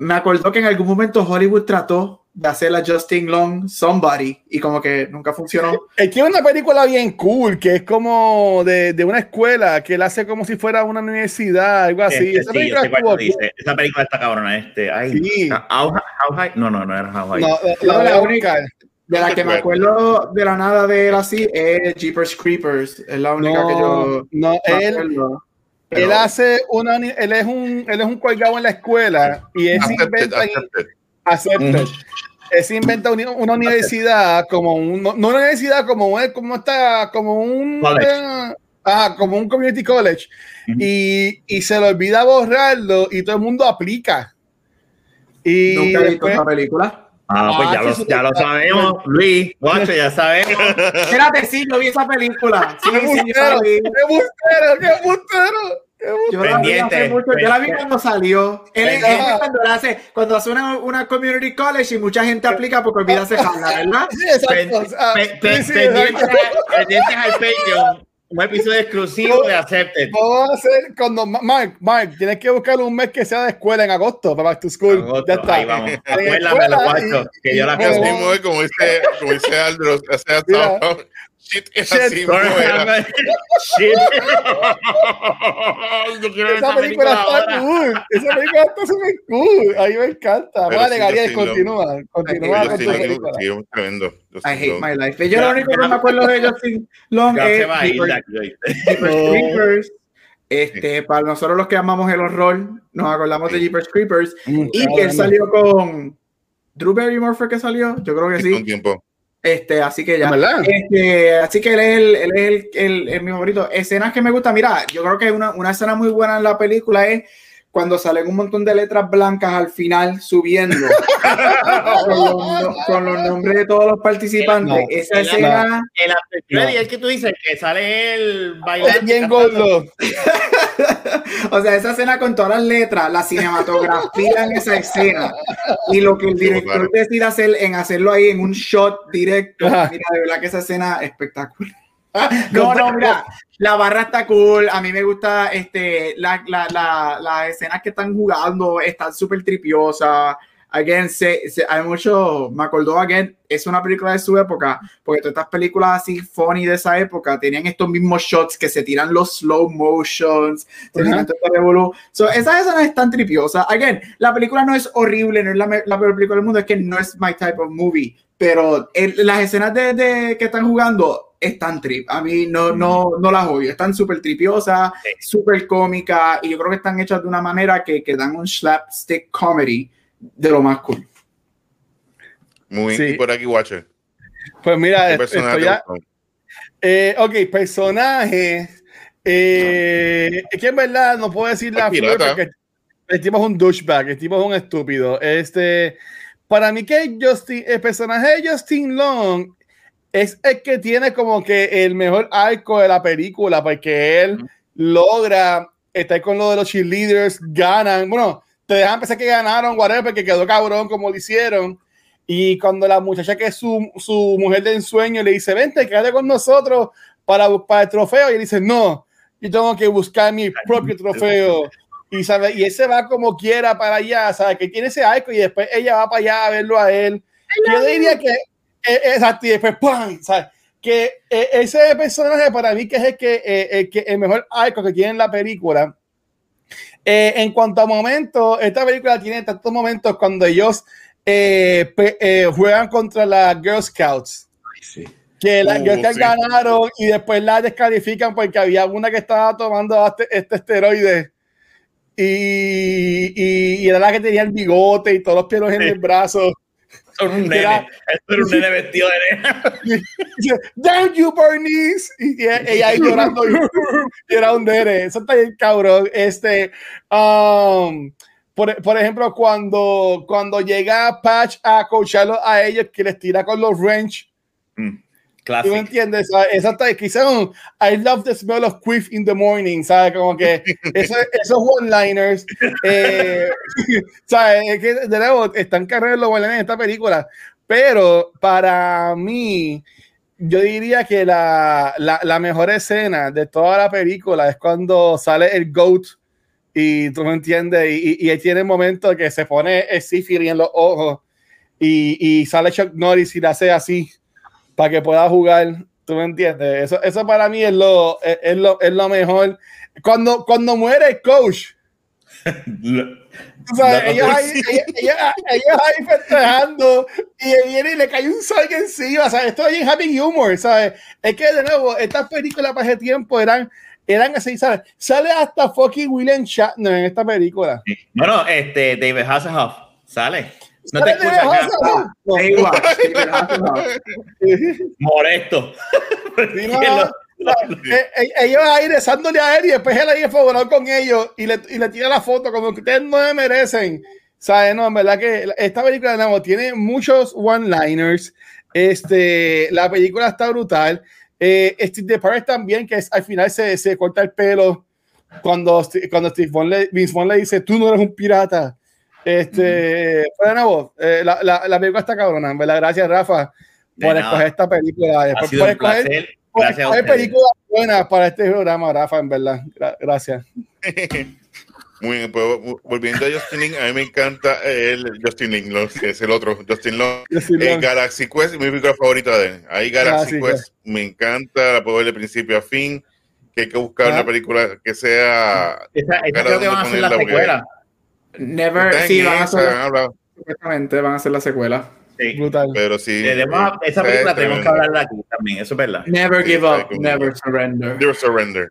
[SPEAKER 4] me acordó que en algún momento Hollywood trató de hacer a Justin Long somebody y como que nunca funcionó. [LAUGHS]
[SPEAKER 3] Él tiene una película bien cool que es como de, de una escuela que él hace como si fuera una universidad, algo así.
[SPEAKER 2] Este,
[SPEAKER 3] Esa
[SPEAKER 2] sí,
[SPEAKER 3] película estuvo
[SPEAKER 2] dices. Esa película está cabrona. Este, ay,
[SPEAKER 3] Sí.
[SPEAKER 2] How, How High- No, no, no era How. High.
[SPEAKER 3] No, la,
[SPEAKER 4] No,
[SPEAKER 3] la
[SPEAKER 4] la única-. De la que me acuerdo de la nada de él así es Jeepers Creepers. Es la única que
[SPEAKER 3] No,
[SPEAKER 4] yo.
[SPEAKER 3] no,
[SPEAKER 4] me
[SPEAKER 3] él,
[SPEAKER 4] acuerdo.
[SPEAKER 3] Él
[SPEAKER 4] Pero-
[SPEAKER 3] hace una, él es un, él es un colgado en la escuela y él se
[SPEAKER 1] Accepted,
[SPEAKER 3] inventa,
[SPEAKER 1] accepted.
[SPEAKER 3] accepted. Él se inventa uni- una universidad como un, no no una universidad como un, como está, como un, eh, ah, como un community college
[SPEAKER 2] Ujú.
[SPEAKER 3] y, y se le olvida borrarlo y todo el mundo aplica. Y
[SPEAKER 4] Nunca he visto
[SPEAKER 3] después-
[SPEAKER 4] esa película.
[SPEAKER 2] Ah, pues
[SPEAKER 3] Ah,
[SPEAKER 2] ya,
[SPEAKER 3] sí,
[SPEAKER 2] lo,
[SPEAKER 3] sí,
[SPEAKER 2] ya lo sabemos, Luis. Guacho, ya sabemos.
[SPEAKER 4] Espérate, sí, yo vi esa película. [LAUGHS] Sí,
[SPEAKER 3] ¡Qué
[SPEAKER 4] sí, yo la
[SPEAKER 3] embustero!
[SPEAKER 4] vi.
[SPEAKER 3] ¡Qué embustero! ¡Qué embustero!
[SPEAKER 4] Yo la vi hace
[SPEAKER 2] Pendiente.
[SPEAKER 4] mucho. Yo la vi cuando salió. Él él es cuando él hace, cuando hace una, una community college y mucha gente aplica porque olvida hacer jala, ¿verdad? [LAUGHS]
[SPEAKER 3] Sí, sí, sí, exacto.
[SPEAKER 2] pendientes al Patreon. Un episodio exclusivo de Accepted.
[SPEAKER 3] Vamos a hacer cuando Mark, Mark, tienes que buscar un mes que sea de escuela en agosto para back to school.
[SPEAKER 2] Agosto,
[SPEAKER 3] ya está.
[SPEAKER 2] Ahí vamos.
[SPEAKER 3] En
[SPEAKER 2] Acuérdamelo,
[SPEAKER 3] escuela
[SPEAKER 2] guacho,
[SPEAKER 3] y-
[SPEAKER 2] que yo la
[SPEAKER 1] Que como dice, como dice Aldro, o sea. Shit, es
[SPEAKER 3] Shit.
[SPEAKER 1] así. [LAUGHS]
[SPEAKER 2] Shit. [LAUGHS] Quiero
[SPEAKER 3] Esa película está cool. Esa película está súper cool. A mí me encanta.
[SPEAKER 1] Pero
[SPEAKER 3] Vale,
[SPEAKER 1] sí,
[SPEAKER 3] Gabriel, continúa. Continúa
[SPEAKER 4] Yo
[SPEAKER 3] con tu
[SPEAKER 1] lo
[SPEAKER 3] película.
[SPEAKER 1] sí, tremendo.
[SPEAKER 4] I hate my life. Yo lo único que me acuerdo de Justin Long es. Creepers. Este, para nosotros los que amamos el horror, nos acordamos de. Jeepers Creepers
[SPEAKER 3] Mm,
[SPEAKER 4] y que él salió con Drew Barrymore fue que salió, yo creo que
[SPEAKER 1] Sí,
[SPEAKER 4] sí.
[SPEAKER 1] Un tiempo.
[SPEAKER 4] Este, así que ya. Este, así que él es, el, él es el, el- mi favorito. Escenas que me gustan. Mira, yo creo que una, una escena muy buena en la película es cuando salen un montón de letras blancas al final subiendo [LAUGHS] con, los, no- con los nombres de todos los participantes.
[SPEAKER 3] No,
[SPEAKER 4] Esa escena,
[SPEAKER 2] El after el que tú dices que sale el
[SPEAKER 3] Es
[SPEAKER 2] bailando.
[SPEAKER 3] bien gordo. [LAUGHS]
[SPEAKER 4] o sea, esa escena con todas las letras, la cinematografía en esa escena y lo que el
[SPEAKER 1] Sí,
[SPEAKER 4] director
[SPEAKER 1] claro.
[SPEAKER 4] decide hacer en hacerlo ahí en un shot directo.
[SPEAKER 3] Ajá.
[SPEAKER 4] Mira, de verdad que esa escena es espectacular. [LAUGHS] No, no, mira, la barra está cool. A mí me gusta este, la, la, la, las escenas que están jugando, están súper tripiosas. Again, se, se- hay mucho, me acordó, again, es una película de su época, porque todas estas películas así funny de esa época tenían estos mismos shots que se tiran los slow motions, este revolú. So, esas escenas están tripiosas. Again, la película no es horrible, no es la, la peor película del mundo, es que no es my type of movie, pero el- las escenas de, de- que están jugando están trip. A mí no, no, no las odio. Están súper tripiosas,
[SPEAKER 2] Sí.
[SPEAKER 4] súper cómicas y yo creo que están hechas de una manera que, que dan un slapstick comedy de lo más cool.
[SPEAKER 1] Muy
[SPEAKER 3] Sí.
[SPEAKER 1] y por aquí, Watcher.
[SPEAKER 3] Pues mira,
[SPEAKER 1] ¿Qué
[SPEAKER 3] esto
[SPEAKER 1] personaje
[SPEAKER 3] ya.
[SPEAKER 1] te gustó?
[SPEAKER 3] Eh, ok, personaje. Eh, es que en verdad no puedo decir la flor porque el tipo es un douchebag, el tipo es un estúpido. Este, para mí que Justin, el personaje de Justin Long es el que tiene como que el mejor arco de la película, porque él logra estar con lo de los cheerleaders, ganan, bueno, te dejan pensar que ganaron, whatever, porque quedó cabrón como lo hicieron. Y cuando la muchacha que es su, su mujer de ensueño le dice, vente, quédate con nosotros para buscar el trofeo, y él dice, no, yo tengo que buscar mi propio trofeo. Y, sabe, y él se va como quiera para allá, sabe que tiene ese arco y después ella va para allá a verlo a él. Yo diría que, exacto, y después, ¡pam! ¿sabes? Que eh, ese personaje para mí que es el, que, eh, el, que, el mejor arco que tiene en la película. Eh, en cuanto a momentos, esta película tiene tantos momentos cuando ellos eh, pe- eh, juegan contra las Girl Scouts. Que las
[SPEAKER 1] Uh,
[SPEAKER 3] Girl Scouts
[SPEAKER 1] sí.
[SPEAKER 3] ganaron y después la descalifican porque había una que estaba tomando este, este esteroide. y, y, y era la que tenía el bigote y todos los pelos en el brazo.
[SPEAKER 2] Son un
[SPEAKER 3] Era-
[SPEAKER 2] nene. Era un nene vestido de nena.
[SPEAKER 3] Dice, Down you, Bernice. Y ella, ahí llorando. y, era un nene. Eso está bien cabrón. Este, um, por, por ejemplo, cuando, cuando llega Patch a coacharlo a ellos, que les tira con los wrench.
[SPEAKER 2] Mm,
[SPEAKER 3] ¿Tú me entiendes? está, quizás un I love the smell of quiff in the morning, ¿sabes? Como que [LAUGHS] eso- esos one-liners, eh, [LAUGHS] ¿sabes? Es que de nuevo están cargados los one-liners en esta película, pero para mí, yo diría que la, la, la mejor escena de toda la película es cuando sale el GOAT y tú me entiendes, y, y, y tiene el momento que se pone el en los ojos y, y sale Chuck Norris y le hace así para que pueda jugar. ¿Tú me entiendes? Eso, eso para mí es lo, es, es lo, es lo mejor. Cuando, cuando muere el coach, sabes,
[SPEAKER 2] No,
[SPEAKER 3] ellos, ahí, ellos, ellos- ellos ahí festejando y viene y le cae un sol encima. ¿sabes? Esto es bien happy humor, ¿sabes? Es que de nuevo, estas películas para ese tiempo eran, eran así, ¿sabes? Sale hasta fucking William Shatner en esta película.
[SPEAKER 2] Bueno, este, David Hasselhoff sale. No te escuchas,
[SPEAKER 4] sí, ¿verdad? No.
[SPEAKER 2] molesto.
[SPEAKER 3] Sí, no, [LAUGHS] no, no, [LAUGHS] eh, eh, ellos ahí rezándole a él y después él ahí enfogado con ellos y le, y le tira la foto como que ustedes no me merecen. ¿Sabes? No, en verdad que esta película de nuevo tiene muchos one-liners. Este, la película está brutal. Eh, Steve Depart también, que es, al final se, se corta el pelo cuando, cuando Steve Vaughn le, Vince Vaughn le dice, tú no eres un pirata. Este, pero de nuevo, eh, la, la, la película está cabrona, en ¿verdad? Gracias, Rafa,
[SPEAKER 2] De
[SPEAKER 3] por
[SPEAKER 2] nada.
[SPEAKER 3] escoger esta película.
[SPEAKER 2] Ha
[SPEAKER 3] Después
[SPEAKER 2] sido
[SPEAKER 3] por
[SPEAKER 2] un
[SPEAKER 3] escoger
[SPEAKER 2] placer.
[SPEAKER 3] por escoger películas buenas para este programa, Rafa, en verdad. Gra- gracias. [LAUGHS]
[SPEAKER 1] Muy bien, pues vol- volviendo a Justin Lin, a mí me encanta el Justin Lin, es el otro, Justin Long. Eh. Galaxy Quest, mi película favorita de él. Ahí Galaxy
[SPEAKER 3] Ah, sí,
[SPEAKER 1] Quest me encanta, la puedo ver de principio a fin. Que hay que buscar
[SPEAKER 3] Ah.
[SPEAKER 1] una película que sea.
[SPEAKER 2] Esa, esa creo que
[SPEAKER 1] ¿dónde
[SPEAKER 2] van a hacer la secuela.
[SPEAKER 4] Never,
[SPEAKER 1] está
[SPEAKER 4] sí, van a hacer, supuestamente van a hacer la secuela.
[SPEAKER 2] Sí.
[SPEAKER 3] Brutal.
[SPEAKER 1] pero sí.
[SPEAKER 2] Debemos- esa película
[SPEAKER 1] es
[SPEAKER 2] tenemos que hablarla aquí también, eso es verdad.
[SPEAKER 4] Never
[SPEAKER 1] Sí,
[SPEAKER 4] give up, never surrender.
[SPEAKER 1] Never Surrender.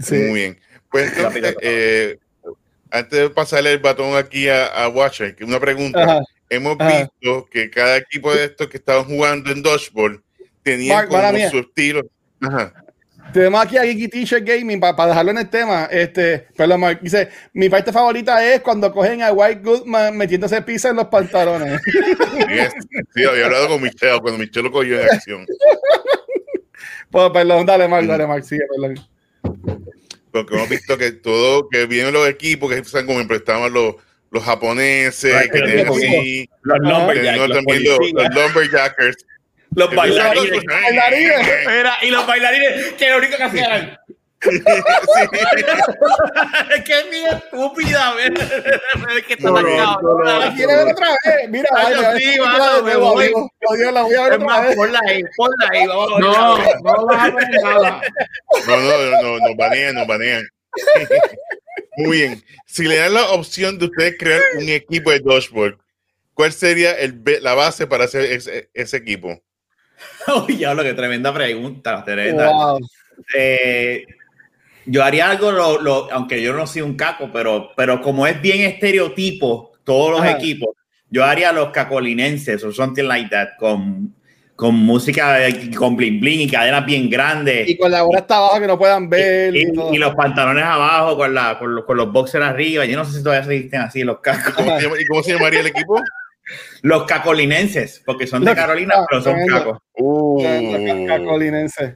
[SPEAKER 3] Sí.
[SPEAKER 1] Muy bien. Pues entonces, eh, antes de pasarle el batón aquí a, a Watcher, que una pregunta.
[SPEAKER 3] Ajá.
[SPEAKER 1] Hemos
[SPEAKER 3] Ajá.
[SPEAKER 1] visto que cada equipo de estos que estaban jugando en Dodgeball tenían
[SPEAKER 3] Mark,
[SPEAKER 1] como
[SPEAKER 3] mía.
[SPEAKER 1] su estilo. Ajá.
[SPEAKER 3] Tenemos aquí a Geeky T-Shirt Gaming para dejarlo en el tema. Este, perdón, Mark, dice: Mi parte favorita es cuando cogen a White Goodman metiéndose pizza en los pantalones. [LAUGHS]
[SPEAKER 1] Yes. Sí, había hablado con Michelle cuando Michelle lo cogió en acción.
[SPEAKER 3] pues, perdón, dale,
[SPEAKER 1] Mm.
[SPEAKER 3] Mark, dale, Mark, sigue, perdón.
[SPEAKER 1] Porque hemos visto que todo, que vienen los equipos que están como emprestaban los, los japoneses, que tienen así,
[SPEAKER 2] Los
[SPEAKER 1] tenían
[SPEAKER 2] los
[SPEAKER 1] los, los lumberjackers.
[SPEAKER 2] Los bailarines.
[SPEAKER 3] Bailarines.
[SPEAKER 2] Mira, y los bailarines que lo único que hacían que es bien estúpida [LAUGHS] es que está cabrona.
[SPEAKER 3] ¿La quieres ver otra vez? Mira,
[SPEAKER 2] Ay,
[SPEAKER 3] vaya,
[SPEAKER 2] sí, mano, me voy.
[SPEAKER 3] Dios, la voy a ver
[SPEAKER 2] Es
[SPEAKER 3] otra
[SPEAKER 2] más,
[SPEAKER 3] vez.
[SPEAKER 2] ponla ahí, ponla ahí, vamos ver.
[SPEAKER 4] No, no vas a poner nada.
[SPEAKER 1] No, no, no, no, nos banean, nos banean. [LAUGHS] Muy bien. Si le dan la opción de ustedes crear un equipo de dodgeball, ¿cuál sería el, la base para hacer ese, ese equipo? [LAUGHS]
[SPEAKER 2] Uy, ya lo que tremenda pregunta, tremenda.
[SPEAKER 3] Wow.
[SPEAKER 2] Eh, yo haría algo, lo, lo- aunque yo no soy un caco, pero, pero como es bien estereotipo, todos los
[SPEAKER 3] Ajá.
[SPEAKER 2] equipos, yo haría los cacolinenses o something like that, con, con música, con bling bling y cadenas bien grandes.
[SPEAKER 3] Y con la hora hasta abajo que no puedan ver.
[SPEAKER 2] Y,
[SPEAKER 3] y
[SPEAKER 2] y los pantalones abajo con, la, con, los, con los boxers arriba. Yo no sé si todavía se visten así los cacos.
[SPEAKER 1] ¿Cómo se llama- ¿Y cómo se llamaría el equipo?
[SPEAKER 2] Los cacolinenses, porque son de Carolina, pero son cacos.
[SPEAKER 1] Uh,
[SPEAKER 3] Los cacolinenses.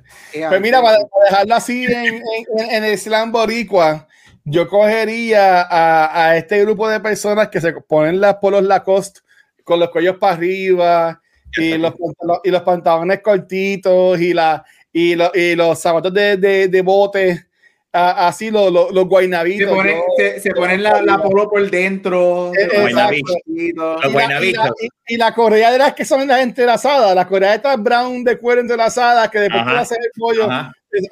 [SPEAKER 3] Pues mira, para, dejarlo así en, en- en el slam boricua, yo cogería a, a este grupo de personas que se ponen las polos Lacoste con los cuellos para arriba y los, y los pantalones cortitos y, la, y, lo- y los zapatos de, de, de bote, a- así los, los, los
[SPEAKER 4] se,
[SPEAKER 3] yo-
[SPEAKER 4] se, se ponen la, la polo por dentro.
[SPEAKER 3] Eh.
[SPEAKER 2] Los
[SPEAKER 3] y, la, y, la, y- y la correa de las que son las entrelazadas, las correas estas brown de cuero entrelazadas que después
[SPEAKER 2] Ajá.
[SPEAKER 3] tú haces el pollo.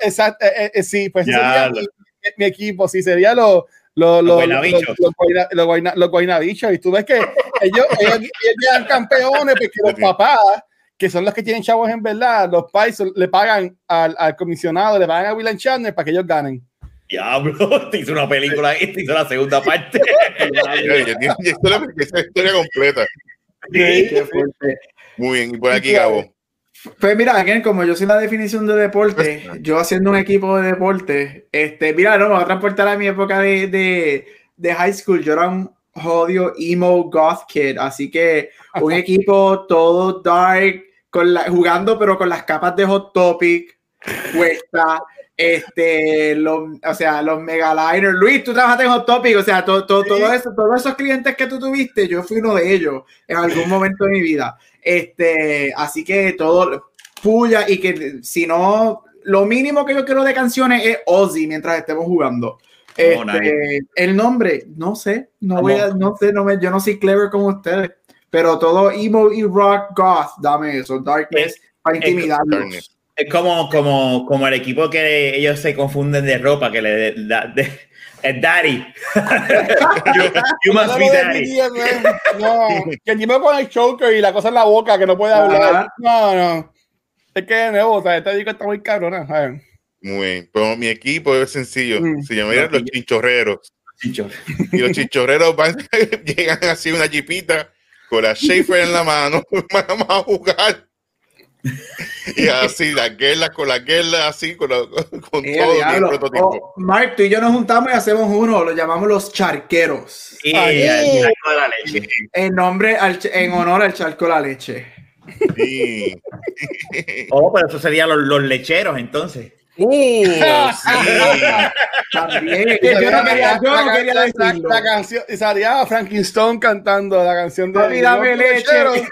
[SPEAKER 3] Exacto, eh, eh, sí, pues sería
[SPEAKER 2] lo-
[SPEAKER 3] mi, mi equipo, sí, sería los los
[SPEAKER 2] Los
[SPEAKER 3] los
[SPEAKER 2] guaynabichos.
[SPEAKER 3] los- los guayna- los guayna- los guaynabichos. Y tú ves que ellos, ellos, ellos quedan campeones porque los papás, que son los que tienen chavos en verdad, los pais le pagan al, al comisionado, le pagan a William Chandler para que ellos ganen.
[SPEAKER 2] Diablo, [LAUGHS] te hizo una película y te hizo la segunda parte.
[SPEAKER 1] Esa historia completa. Muy bien, y por aquí, Gabo.
[SPEAKER 4] Pues mira, again, como yo soy la definición de deporte, yo haciendo un equipo de deporte, este, mira, no, me voy a transportar a mi época de, de, de high school. Yo era un jodido emo goth kid, así que un [LAUGHS] equipo todo dark, con la, jugando pero con las capas de Hot Topic, puesta, este, los, o sea, los megaliners. Luis, tú trabajaste en Hot Topic, o sea, todo, todo, todo eso, todos esos clientes que tú tuviste, yo fui uno de ellos en algún momento de mi vida. Este, así que todo puya y que si no, lo mínimo que yo quiero de canciones es Ozzy mientras estemos jugando. Este, nice. El nombre, no sé, no voy a, no sé, no me, yo no soy clever como ustedes, pero todo emo y rock goth, dame eso, darkness, para intimidarlos.
[SPEAKER 2] Es como, como, como el equipo que ellos se confunden de ropa, que le da, de, es daddy. [LAUGHS] you, you must be daddy.
[SPEAKER 3] No, que el tipo con el choker y la cosa en la boca que no puede hablar. No, no. Es que de nuevo, o sea, este disco está muy cabrón. ¿sabes?
[SPEAKER 1] Muy bien. Pero mi equipo es sencillo. Mm. Se llamarían los chinchorreros. Y los chinchorreros van, [LAUGHS] [LAUGHS] llegan así una jipita con la Schaefer en la mano. [LAUGHS] Vamos a jugar. y así, la guerra con la guerra, así, con, la, con
[SPEAKER 4] eh, todo el prototipo. Oh, Mark, tú y yo nos juntamos y hacemos uno, lo llamamos los charqueros.
[SPEAKER 2] Y Ay, el charco de la leche.
[SPEAKER 4] En, nombre al, en honor al charco de la leche.
[SPEAKER 1] Sí.
[SPEAKER 2] oh, pero eso serían los, los lecheros entonces.
[SPEAKER 1] Sí.
[SPEAKER 4] También. Yo no quería, yo no quería decirlo.
[SPEAKER 3] La, la canción, y salía Frankenstein cantando la canción de.
[SPEAKER 4] Papi, dame leche.
[SPEAKER 3] no sé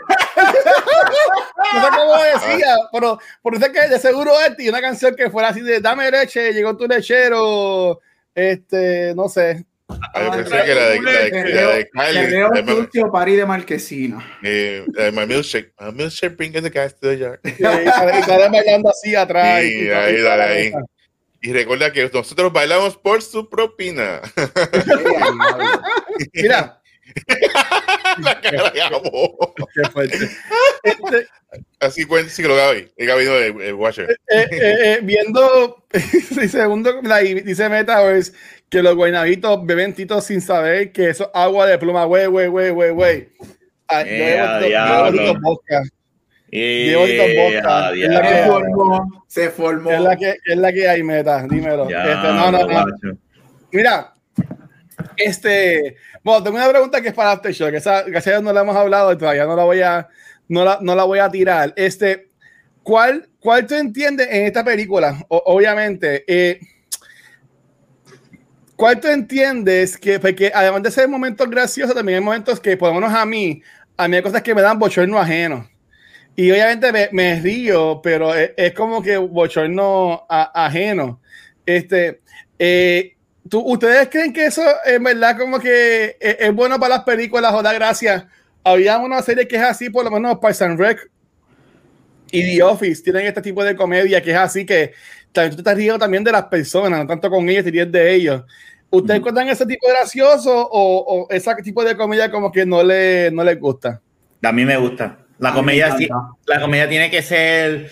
[SPEAKER 3] cómo decía, pero por eso es que de seguro este y una canción que fuera así de dame leche, llegó tu lechero. Este, no sé.
[SPEAKER 1] Ay, pensé que la de, la de, la de Kylie.
[SPEAKER 4] un dulce París de Marquesina.
[SPEAKER 1] Eh, my milkshake. My milkshake bringing the gas to the yard.
[SPEAKER 3] Y sale bailando así atrás.
[SPEAKER 1] Sí, ahí, dale ahí. Y recuerda que nosotros bailamos por su propina. [LAUGHS]
[SPEAKER 3] Mira. [LAUGHS]
[SPEAKER 1] la cara de amor.
[SPEAKER 3] Qué fuerte.
[SPEAKER 1] Este, Así fue sí, lo Gaby. El Gaby no, el, el Watcher.
[SPEAKER 3] Eh, eh, eh, viendo, [LAUGHS] segundo, dice Metaverse que los guaynabitos beben tito sin saber que eso es agua de pluma, güey, güey, güey, güey, güey.
[SPEAKER 4] Se formó.
[SPEAKER 3] Es la que, es la que hay, meta, dímelo. Este, no, no, no. Mira, este, bueno, tengo una pregunta que es para After Show, que esa, gracias a Dios no la hemos hablado y todavía no la voy a, no la, no la voy a tirar. Este, ¿cuál, cuál tú entiendes en esta película? Obviamente, eh, ¿Cuál tú entiendes que, porque además de ser momentos graciosos, también hay momentos que, por lo menos a mí, a mí hay cosas que me dan bochorno ajeno? Y obviamente me, me río, pero es, es, como que bochorno a, ajeno. Este, eh, ¿tú, ¿Ustedes creen que eso en verdad como que es, es, bueno para las películas o da gracia? Había una serie que es así, por lo menos Parks and Rec y The Office tienen este tipo de comedia que es así que también tú te estás riendo también de las personas, no tanto con ellos, te ríes de ellos. ¿Ustedes uh -huh. ese tipo de gracioso o, o, ese tipo de comedia como que no le, no les gusta?
[SPEAKER 2] A mí me gusta. La comedia, la comedia tiene que ser.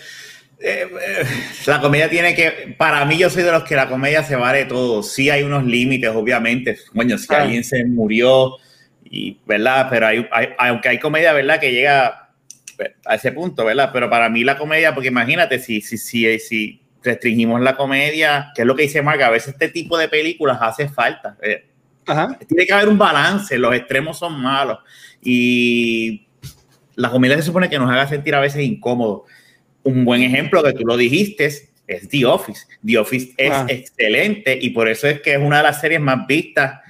[SPEAKER 2] Eh, eh, la comedia tiene que. Para mí, yo soy de los que la comedia se vale todo. Sí, hay unos límites, obviamente. Bueno, si ah. alguien se murió, y, ¿verdad? Pero hay, hay, aunque hay comedia, ¿verdad? Que llega a ese punto, ¿verdad? Pero para mí la comedia, porque imagínate, si, si, si, si restringimos la comedia, que es lo que dice Marga, a veces este tipo de películas hace falta. Eh,
[SPEAKER 3] Ajá.
[SPEAKER 2] Tiene que haber un balance, los extremos son malos y la comedia se supone que nos haga sentir a veces incómodos. Un buen ejemplo que tú lo dijiste es The Office. The Office es ah. excelente y por eso es que es una de las series más vistas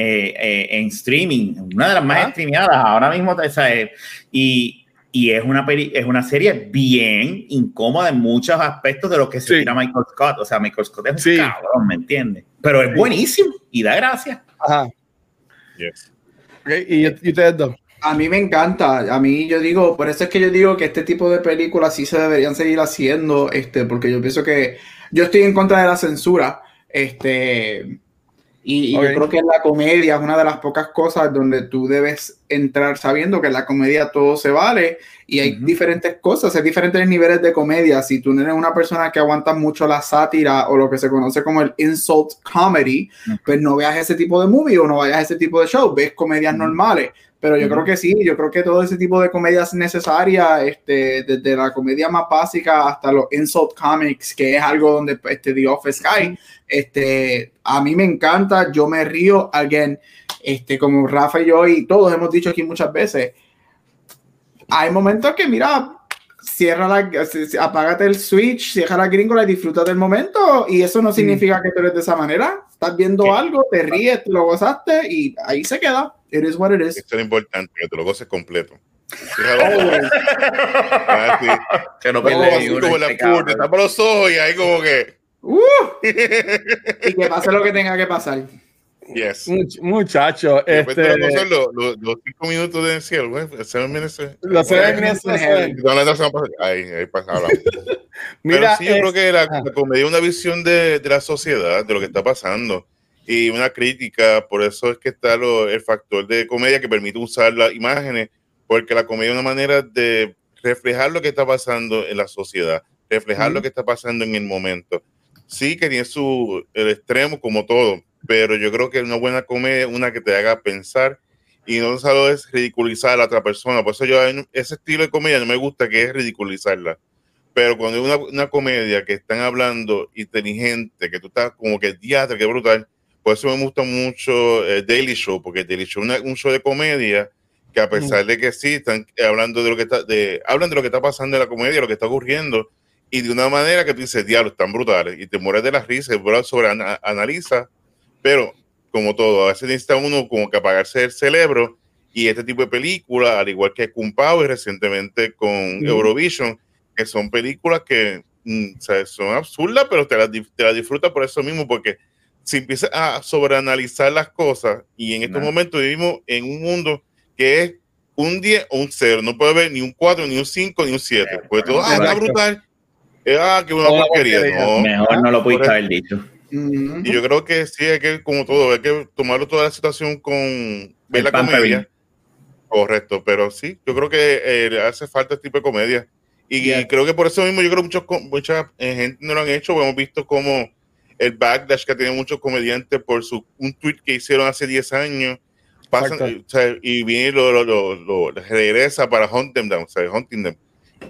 [SPEAKER 2] eh, eh, en streaming, una de las más ah. streameadas ahora mismo. Esa es, y, y es una, peli es una serie bien incómoda en muchos aspectos de lo que se sí. tira Michael Scott. O sea, Michael Scott es un sí. cabrón, ¿me entiendes? Pero es buenísimo y da gracias.
[SPEAKER 3] Ajá.
[SPEAKER 1] Yes.
[SPEAKER 3] Okay. ¿Y, y ustedes dos?
[SPEAKER 4] A mí me encanta. A mí yo digo, por eso es que yo digo que este tipo de películas sí se deberían seguir haciendo, este, porque yo pienso que yo estoy en contra de la censura, este, Y, yo creo que la comedia es una de las pocas cosas donde tú debes entrar sabiendo que en la comedia todo se vale y hay diferentes cosas, hay diferentes niveles de comedia. Si tú eres una persona que aguanta mucho la sátira o lo que se conoce como el insult comedy, pues no veas ese tipo de movie o no vayas a ese tipo de show, ves comedias normales. Pero yo creo que sí, yo creo que todo ese tipo de comedias necesarias, este, desde la comedia más básica hasta los insult comics, que es algo donde este, The Office cae, este, a mí me encanta, yo me río, again, este, como Rafa y yo y todos hemos dicho aquí muchas veces, hay momentos que, mira, cierra la, apágate el switch, cierra la gringola y disfruta del momento. Y eso no significa que tú eres de esa manera. Estás viendo algo, te ríes, te lo gozaste y ahí se queda. It is what it is.
[SPEAKER 1] Esto es importante, que te lo goces completo.
[SPEAKER 2] Ah, que no pierdas
[SPEAKER 1] como la puerta, tapa los ojos y ahí como que.
[SPEAKER 4] Uh, y que pase lo que tenga que pasar.
[SPEAKER 1] Yes.
[SPEAKER 3] muchacho, este...
[SPEAKER 1] los, los, los, cinco minutos de cielo, güey. Seven minutes.
[SPEAKER 3] Los seven minutes.
[SPEAKER 1] Mira, Pero sí, yo creo que la, la comedia es una visión de, de, la sociedad, de lo que está pasando y una crítica. Por eso es que está lo, el factor de comedia que permite usar las imágenes, porque la comedia es una manera de reflejar lo que está pasando en la sociedad, reflejar lo que está pasando en el momento. Sí, que tiene su el extremo como todo, pero yo creo que una buena comedia es una que te haga pensar y no solo es ridiculizar a la otra persona. Por eso yo ese estilo de comedia no me gusta, que es ridiculizarla. Pero cuando hay una, una comedia que están hablando inteligente, que tú estás como que teatro, que brutal, por eso me gusta mucho el Daily Show, porque Daily Show es un show de comedia que a pesar de que sí están hablando de lo que está, de, hablan de lo que está pasando en la comedia, lo que está ocurriendo, y de una manera que tú dices, diablo, están brutales, y te mueres de las risas, sobre analiza pero, como todo, a veces necesita uno como que apagarse el cerebro y este tipo de películas, al igual que Kung Pao y recientemente con Eurovision, que son películas que mm, son absurdas, pero te las, te disfrutas por eso mismo, porque si empiezas a sobreanalizar las cosas, y en estos momentos vivimos en un mundo que es un 10 o un 0, no puede ver ni un 4, ni un 5, ni un 7, pues todo ah, está brutal, ah, qué una porquería. No,
[SPEAKER 2] Mejor no lo pudiste haber dicho.
[SPEAKER 1] Y yo creo que sí, hay que, como todo, hay que tomarlo toda la situación con ver la comedia. Correcto, pero sí, yo creo que eh, hace falta este tipo de comedia. Y, creo que por eso mismo yo creo que muchos, mucha eh, gente no lo han hecho. Hemos visto como el backlash que tiene muchos comediantes por su, un tweet que hicieron hace 10 años. Pasan, y viene lo, lo, lo, regresa para hunting them, o sea, hunting.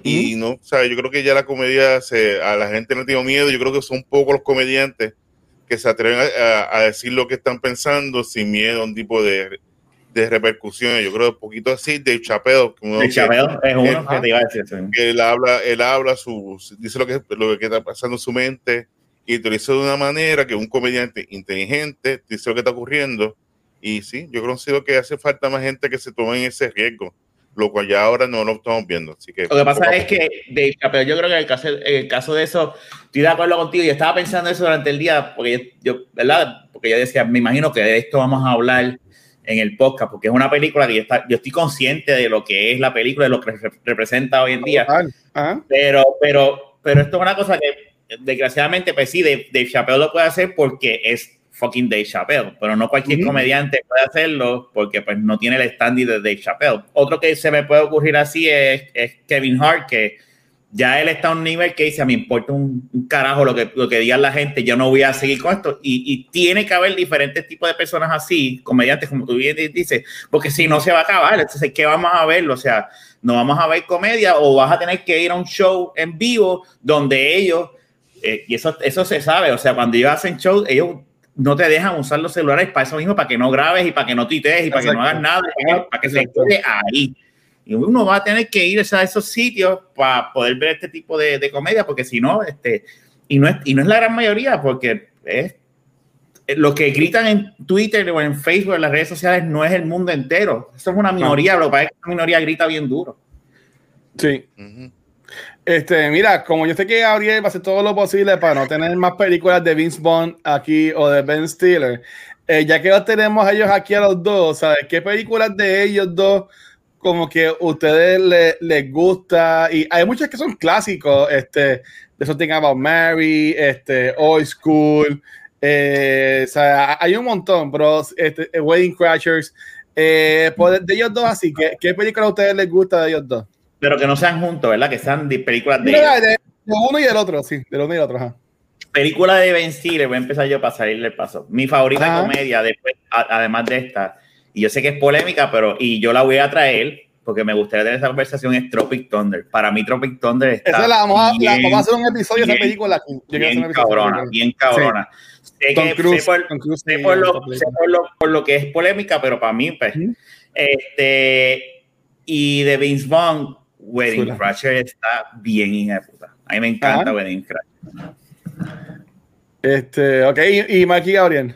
[SPEAKER 1] Y no, o sea, yo creo que ya la comedia se, a la gente no tiene miedo. Yo creo que son pocos los comediantes que se atreven a, decir lo que están pensando sin miedo a un tipo de, de repercusiones. Yo creo un poquito así de Chapeo.
[SPEAKER 2] De Chapeo es uno que te iba a decir.
[SPEAKER 1] Que él habla, él habla, su, dice lo que, lo que está pasando en su mente y lo dice de una manera que un comediante inteligente dice lo que está ocurriendo. Y sí, yo considero que hace falta más gente que se tome ese riesgo lo cual ya ahora no lo estamos viendo. Así que,
[SPEAKER 2] lo que pasa es que, de, pero yo creo que en el, caso, el caso de eso, estoy de acuerdo contigo, yo estaba pensando eso durante el día, porque yo, ¿verdad? Porque yo decía, me imagino que de esto vamos a hablar en el podcast, porque es una película que yo, está, yo estoy consciente de lo que es la película, de lo que representa hoy en día. Pero, pero, pero esto es una cosa que, desgraciadamente, pues sí, de Chappelle lo puede hacer porque es fucking Dave Chappelle, pero no cualquier comediante puede hacerlo porque pues no tiene el standing de Dave Chappelle. Otro que se me puede ocurrir así es, Kevin Hart, que ya él está a un nivel que dice, a mí importa un, carajo lo que, lo que diga la gente, yo no voy a seguir con esto. Y, y, tiene que haber diferentes tipos de personas así, comediantes, como tú bien dices, porque si no se va a acabar. Entonces, ¿qué vamos a ver? O sea, no vamos a ver comedia o vas a tener que ir a un show en vivo donde ellos, eh, y eso, eso se sabe, o sea, cuando ellos hacen show, ellos no te dejan usar los celulares para eso mismo, para que no grabes y para que no titees y para que no hagas nada, para que, se quede ahí. Y uno va a tener que ir a esos sitios para poder ver este tipo de, comedia, porque si no, este, y no, es, y no es la gran mayoría, porque es lo que gritan en Twitter o en Facebook, en las redes sociales, no es el mundo entero. Eso es una minoría, lo que pasa es que la minoría grita bien duro.
[SPEAKER 3] Sí. Este, mira, como yo sé que Gabriel va a hacer todo lo posible para no tener más películas de Vince Bond aquí o de Ben Stiller, eh, ya que los tenemos a ellos aquí a los dos, ¿sabes? ¿Qué películas de ellos dos como que a ustedes les, gusta? Y hay muchas que son clásicos, este, The Something About Mary, este, Old School, Eh, o sea, hay un montón, pero este, Wedding Crashers. Eh, pues, de ellos dos, así, ¿qué, ¿qué película a ustedes les gusta de ellos dos?
[SPEAKER 2] Pero que no sean juntos, ¿verdad? Que sean de películas de,
[SPEAKER 3] Mira, de, de uno y del otro, sí, del uno y del otro. Ajá.
[SPEAKER 2] película de Ben Stiller. Voy a empezar yo para salirle el paso. Mi favorita
[SPEAKER 3] Ajá.
[SPEAKER 2] comedia, después, a- además de esta, y yo sé que es polémica, pero y yo la voy a traer porque me gustaría tener esa conversación, es Tropic Thunder. Para mí, Tropic Thunder está.
[SPEAKER 3] Esa la vamos, a, la-
[SPEAKER 2] bien,
[SPEAKER 3] vamos a hacer un episodio de esa película aquí. Yo hacer
[SPEAKER 2] bien cabrona, bien cabrona. Sé
[SPEAKER 3] Cruise,
[SPEAKER 2] sé por- sé por, lo, sé por lo- por lo que es polémica, pero para mí, pues, este, y de Vince Vaughn, Wedding
[SPEAKER 3] Chula.
[SPEAKER 2] Crasher está bien hija de puta. A mí me encanta
[SPEAKER 3] Ajá.
[SPEAKER 2] Wedding Crasher.
[SPEAKER 3] Este, ok, y, y Mikey Gabriel.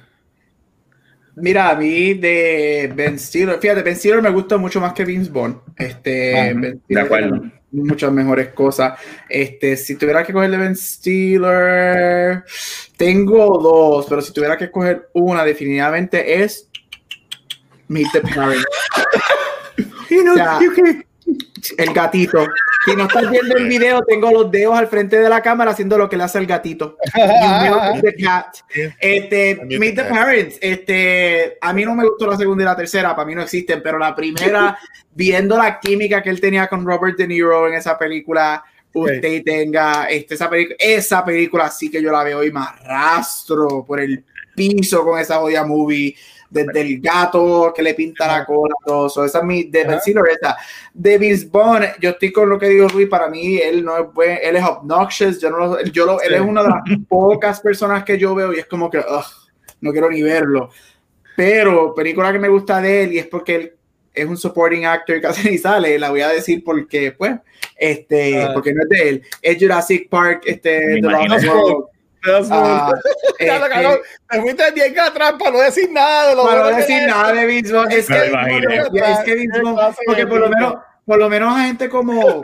[SPEAKER 4] Mira, a mí de Ben Stiller, fíjate, Ben Stiller me gusta mucho más que Vince Vaughn. Este, Ben
[SPEAKER 2] de acuerdo.
[SPEAKER 4] muchas mejores cosas. Este, si tuviera que coger de Ben Stiller, tengo dos, pero si tuviera que escoger una, definitivamente es Meet the Parents. [LAUGHS] O sea, el gatito. Si no estás viendo el video, tengo los dedos al frente de la cámara haciendo lo que le hace el gatito. The [LAUGHS] cat. Este, Meet the Parents. Este, a mí no me gustó la segunda y la tercera, para mí no existen, pero la primera, [LAUGHS] viendo la química que él tenía con Robert De Niro en esa película, usted tenga este, esa, esa película sí que yo la veo y me arrastro por el piso con esa jodida movie. Desde el gato que le pinta la cola, todo eso. Esa es mi de esa. De Vaughn, yo estoy con lo que digo Luis, para mí él no es buen, él es obnoxious, yo no lo- yo lo- él
[SPEAKER 3] Sí.
[SPEAKER 4] es una de las [LAUGHS] pocas personas que yo veo y es como que ugh, no quiero ni verlo. Pero película que me gusta de él y es porque él es un supporting actor y casi ni sale, la voy a decir porque pues este
[SPEAKER 3] Ah.
[SPEAKER 4] porque no es de él, es Jurassic Park, este
[SPEAKER 2] Me
[SPEAKER 4] World. Ah, [LAUGHS]
[SPEAKER 3] Ya lo
[SPEAKER 4] este,
[SPEAKER 3] cabrón, te fuiste bien atrás para no decir nada de lo
[SPEAKER 4] para no decir nada de Vaughn, es que, es que Vaughn, porque por lo menos por lo menos a gente como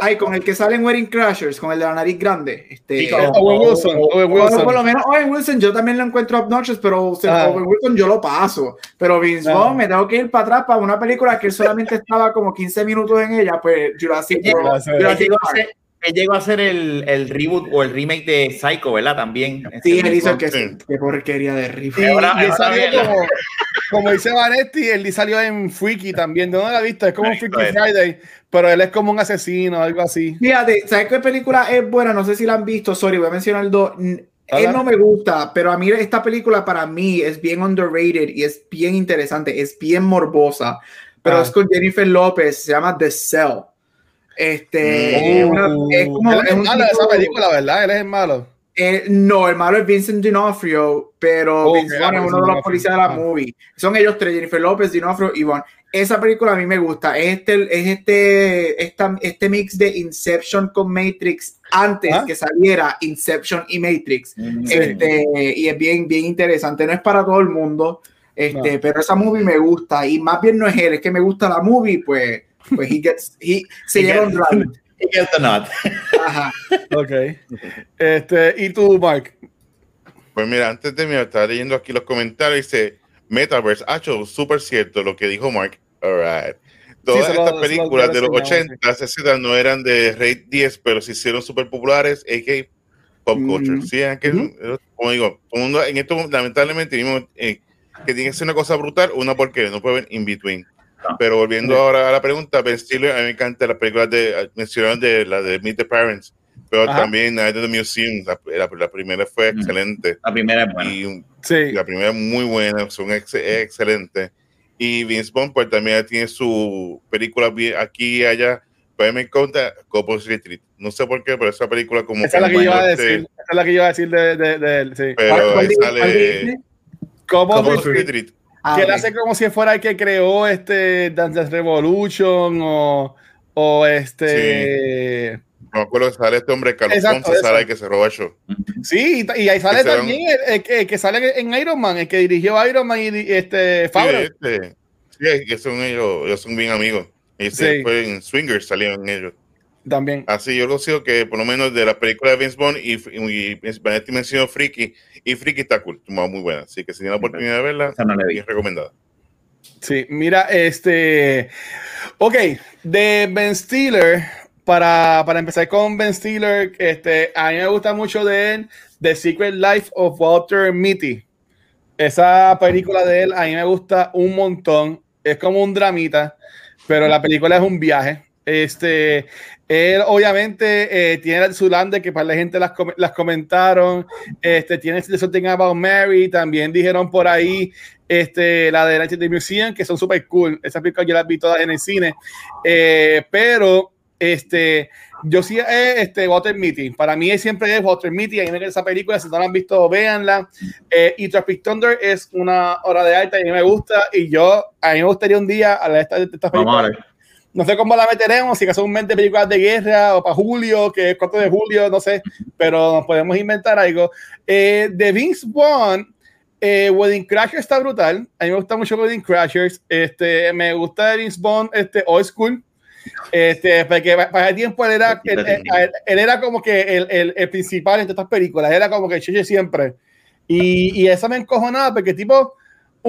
[SPEAKER 4] ay con el que sale en Wedding Crashers con el de la nariz grande este
[SPEAKER 2] Sí,
[SPEAKER 3] Owen
[SPEAKER 2] como-
[SPEAKER 3] Wilson, Owen
[SPEAKER 4] Bueno,
[SPEAKER 3] Wilson.
[SPEAKER 4] por lo menos Owen Wilson yo también lo encuentro obnoxious, pero o sea,
[SPEAKER 3] Ah.
[SPEAKER 4] Owen Wilson yo lo paso. Pero Vince
[SPEAKER 3] Ah.
[SPEAKER 4] Vaughn me tengo que ir para atrás para una película que él solamente estaba como 15 minutos en ella, pues Jurassic World. Jurassic Park.
[SPEAKER 2] Él llegó a hacer el, el reboot o el remake de Psycho, ¿verdad? También.
[SPEAKER 4] Sí, él hizo que
[SPEAKER 1] Sí.
[SPEAKER 4] qué porquería de
[SPEAKER 3] Y,
[SPEAKER 4] rifle.
[SPEAKER 2] Ahora-
[SPEAKER 3] y él
[SPEAKER 2] ahora
[SPEAKER 3] salió como, como dice Vanetti, él salió en Freaky también. ¿De dónde la viste? Es como un Freaky. Friday, pero él es como un asesino, algo así.
[SPEAKER 4] Fíjate, ¿sabes qué película es buena? No sé si la han visto, sorry, voy a mencionar dos. Él no me gusta, pero a mí esta película para mí es bien underrated y es bien interesante, es bien morbosa, pero
[SPEAKER 3] Ah.
[SPEAKER 4] es con Jennifer López, se llama The Cell. Este, es una- es como-
[SPEAKER 3] él
[SPEAKER 4] es
[SPEAKER 3] es
[SPEAKER 4] un
[SPEAKER 3] malo de
[SPEAKER 4] tipo-
[SPEAKER 3] esa película, ¿verdad? Él es el malo.
[SPEAKER 4] eh, no, el malo es Vincent D'Onofrio, pero
[SPEAKER 3] Ok,
[SPEAKER 4] Vince Vaughn
[SPEAKER 3] ah,
[SPEAKER 4] es uno
[SPEAKER 3] Vincent
[SPEAKER 4] de los policías de la
[SPEAKER 3] Ah.
[SPEAKER 4] movie. Son ellos tres, Jennifer López, D'Onofrio y Vaughn. Esa película a mí me gusta. Es este, es este, esta- este mix de Inception con Matrix antes
[SPEAKER 3] Ah.
[SPEAKER 4] que saliera Inception y Matrix.
[SPEAKER 2] Mm,
[SPEAKER 3] Sí.
[SPEAKER 4] Este, y es bien, bien interesante. No es para todo el mundo, este,
[SPEAKER 3] No.
[SPEAKER 4] pero esa movie me gusta. Y más bien no es él, es que me gusta la movie, pues, pues he gets, he, se
[SPEAKER 2] He
[SPEAKER 4] lleva un round.
[SPEAKER 2] He gets the nut.
[SPEAKER 4] Ajá.
[SPEAKER 3] Ok. Este, ¿Y tú, Mark?
[SPEAKER 1] Pues mira, antes de mí, estaba leyendo aquí los comentarios, dice Metaverse, hecho súper cierto lo que dijo Mark. All right. Todas
[SPEAKER 3] lo-
[SPEAKER 1] estas
[SPEAKER 3] lo
[SPEAKER 1] películas de los
[SPEAKER 3] enseñamos,
[SPEAKER 1] 80, 60 no eran de Rate 10, pero se hicieron súper populares, a.k.a. pop culture.
[SPEAKER 4] Ujú.
[SPEAKER 1] Sí, es que,
[SPEAKER 3] Ujú.
[SPEAKER 1] como digo, en esto lamentablemente vimos eh, que tiene que ser una cosa brutal, una porque no puede haber in between. Pero volviendo
[SPEAKER 3] Sí.
[SPEAKER 1] ahora a la pregunta, Ben Stiller, a mí me encanta las películas de, mencionaron de la de Meet the Parents, pero
[SPEAKER 3] Ajá.
[SPEAKER 1] también Night at the Museum, la, la- la primera fue
[SPEAKER 2] Ujú.
[SPEAKER 1] excelente.
[SPEAKER 2] La primera es buena.
[SPEAKER 1] Y
[SPEAKER 3] Sí.
[SPEAKER 1] la primera muy buena, son ex- excelentes. Y Vince Vaughn pues también tiene su película bien aquí y allá. Pues me encanta Couples Retreat. No sé por qué, pero esa película como
[SPEAKER 3] Esa es la que yo iba a decir. Esa es la que yo iba a decir de, de, de él, sí.
[SPEAKER 1] Pero
[SPEAKER 4] ¿Cuál- cuál
[SPEAKER 1] ahí sale
[SPEAKER 4] dijiste?
[SPEAKER 3] ¿Cómo Que él hace como si fuera el que creó este Dance Revolution o, o este.
[SPEAKER 1] No me acuerdo que sale este hombre, Carlos
[SPEAKER 3] Exacto,
[SPEAKER 1] Ponce, sale el que se roba el show.
[SPEAKER 3] Sí, y, y ahí sale también el, el que, el que sale en Iron Man, el que dirigió Iron Man y este
[SPEAKER 1] Sí,
[SPEAKER 3] Favreau.
[SPEAKER 1] este, sí, es que son ellos, ellos son bien amigos. Y
[SPEAKER 3] Sí.
[SPEAKER 1] después en Swingers salieron ellos.
[SPEAKER 3] También.
[SPEAKER 1] Así yo lo sigo que por lo menos de la película de Vince Vaughn y, y, y Vanetti mencionó Freaky y Freaky está cool, muy buena. Así que si tienen la oportunidad de verla,
[SPEAKER 2] no
[SPEAKER 1] bien recomendada.
[SPEAKER 3] Sí, mira, este. Ok, de Ben Stiller, para, para empezar con Ben Stiller, este, a mí me gusta mucho de él The Secret Life of Walter Mitty. Esa película de él a mí me gusta un montón. Es como un dramita, pero la película es un viaje. Este, él obviamente eh, tiene su lande que para la gente las, las comentaron. Este, tiene Something About Mary. También dijeron por ahí este, la de The Museum, que son súper cool. Esas películas yo las vi todas en el cine. Eh, pero este, yo sí, eh, este, Water Meeting. Para mí siempre es Water Meeting. A mí me esa película. Si no la han visto, véanla. Eh, y Traffic Thunder es una hora de y a mí me gusta. Y yo, a mí me gustaría un día a la esta, de estas películas. No sé cómo la meteremos, si casualmente películas de guerra o para julio, que es 4 de julio, no sé, pero nos podemos inventar algo. Eh, de Vince Vaughn, eh, Wedding Crashers está brutal. A mí me gusta mucho Wedding Crashers. Este, me gusta de Vince Vaughn, este, Old School. Este, porque para el tiempo él era, él, era como que el, el, el, principal entre estas películas, era como que el siempre. Y, y esa me encojonaba porque tipo,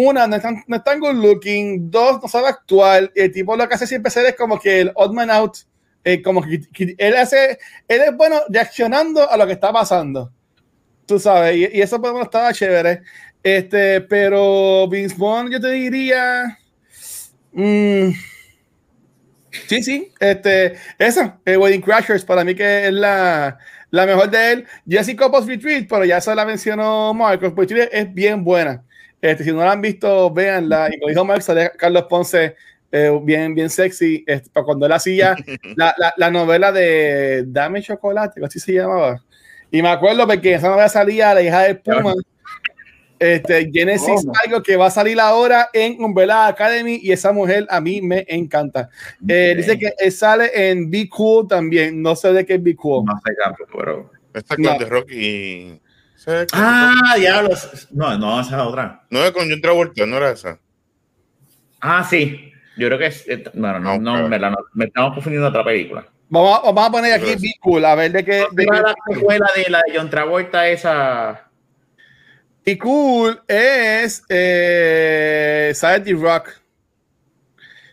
[SPEAKER 3] una, no es, tan, no es tan good looking, dos, no sabe actuar, el tipo lo que hace siempre ser es como que el odd man out, eh, como que, que, él hace, él es bueno reaccionando a lo que está pasando, tú sabes, y, y eso pues, bueno, estaba chévere, este, pero Vince Vaughn yo te diría, mmm, Sí, sí, este, esa, eh, Wedding Crashers, para mí que es la, la mejor de él. Jessica Post Retreat, pero ya se la mencionó Marcos, pues es bien buena. Este, si no la han visto, véanla. Y como dijo Marcos, sale Carlos Ponce, eh, bien, bien sexy. Este, cuando él hacía [LAUGHS] la, la, la, novela de Dame Chocolate, así se llamaba. Y me acuerdo porque esa novela salía la hija de Puma. Este, Genesis, oh. algo que va a salir ahora en Umbrella Academy y esa mujer a mí me encanta. Eh, dice que sale en Be Cool también. No sé de qué es Be Cool.
[SPEAKER 1] No sé, pero. Está con no. The Rock
[SPEAKER 2] Ah, diablos. No, no, esa es otra.
[SPEAKER 1] No es con John Travolta, no era esa.
[SPEAKER 2] Ah, sí. Yo creo que es. Bueno, no, no, no me, la, me, estamos confundiendo otra película.
[SPEAKER 3] Vamos, vamos a poner aquí Be Cool, a ver de qué. De
[SPEAKER 2] qué la secuela de la de John Travolta, esa.
[SPEAKER 3] Y cool es eh, The Rock.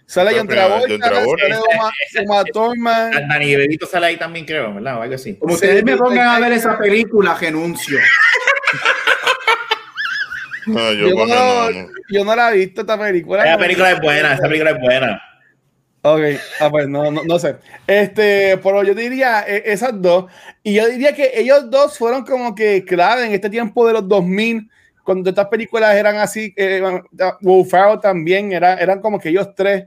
[SPEAKER 3] Sale John Travolta, sale Uma, Uma [LAUGHS] Thurman.
[SPEAKER 2] Dani Bebito sale ahí también, creo, ¿verdad? O algo así.
[SPEAKER 4] Como ustedes me pongan a ver esa película, renuncio.
[SPEAKER 1] No, [LAUGHS] yo,
[SPEAKER 3] yo,
[SPEAKER 1] no,
[SPEAKER 3] no, no, yo no la he visto esta película.
[SPEAKER 2] Esa película es buena, esa película es buena.
[SPEAKER 3] Ok, ah, pues no, no, no, sé. Este, pero yo diría eh, esas dos. Y yo diría que ellos dos fueron como que clave en este tiempo de los 2000, cuando estas películas eran así. Eh, Will Ferrell también, era, eran como que ellos tres.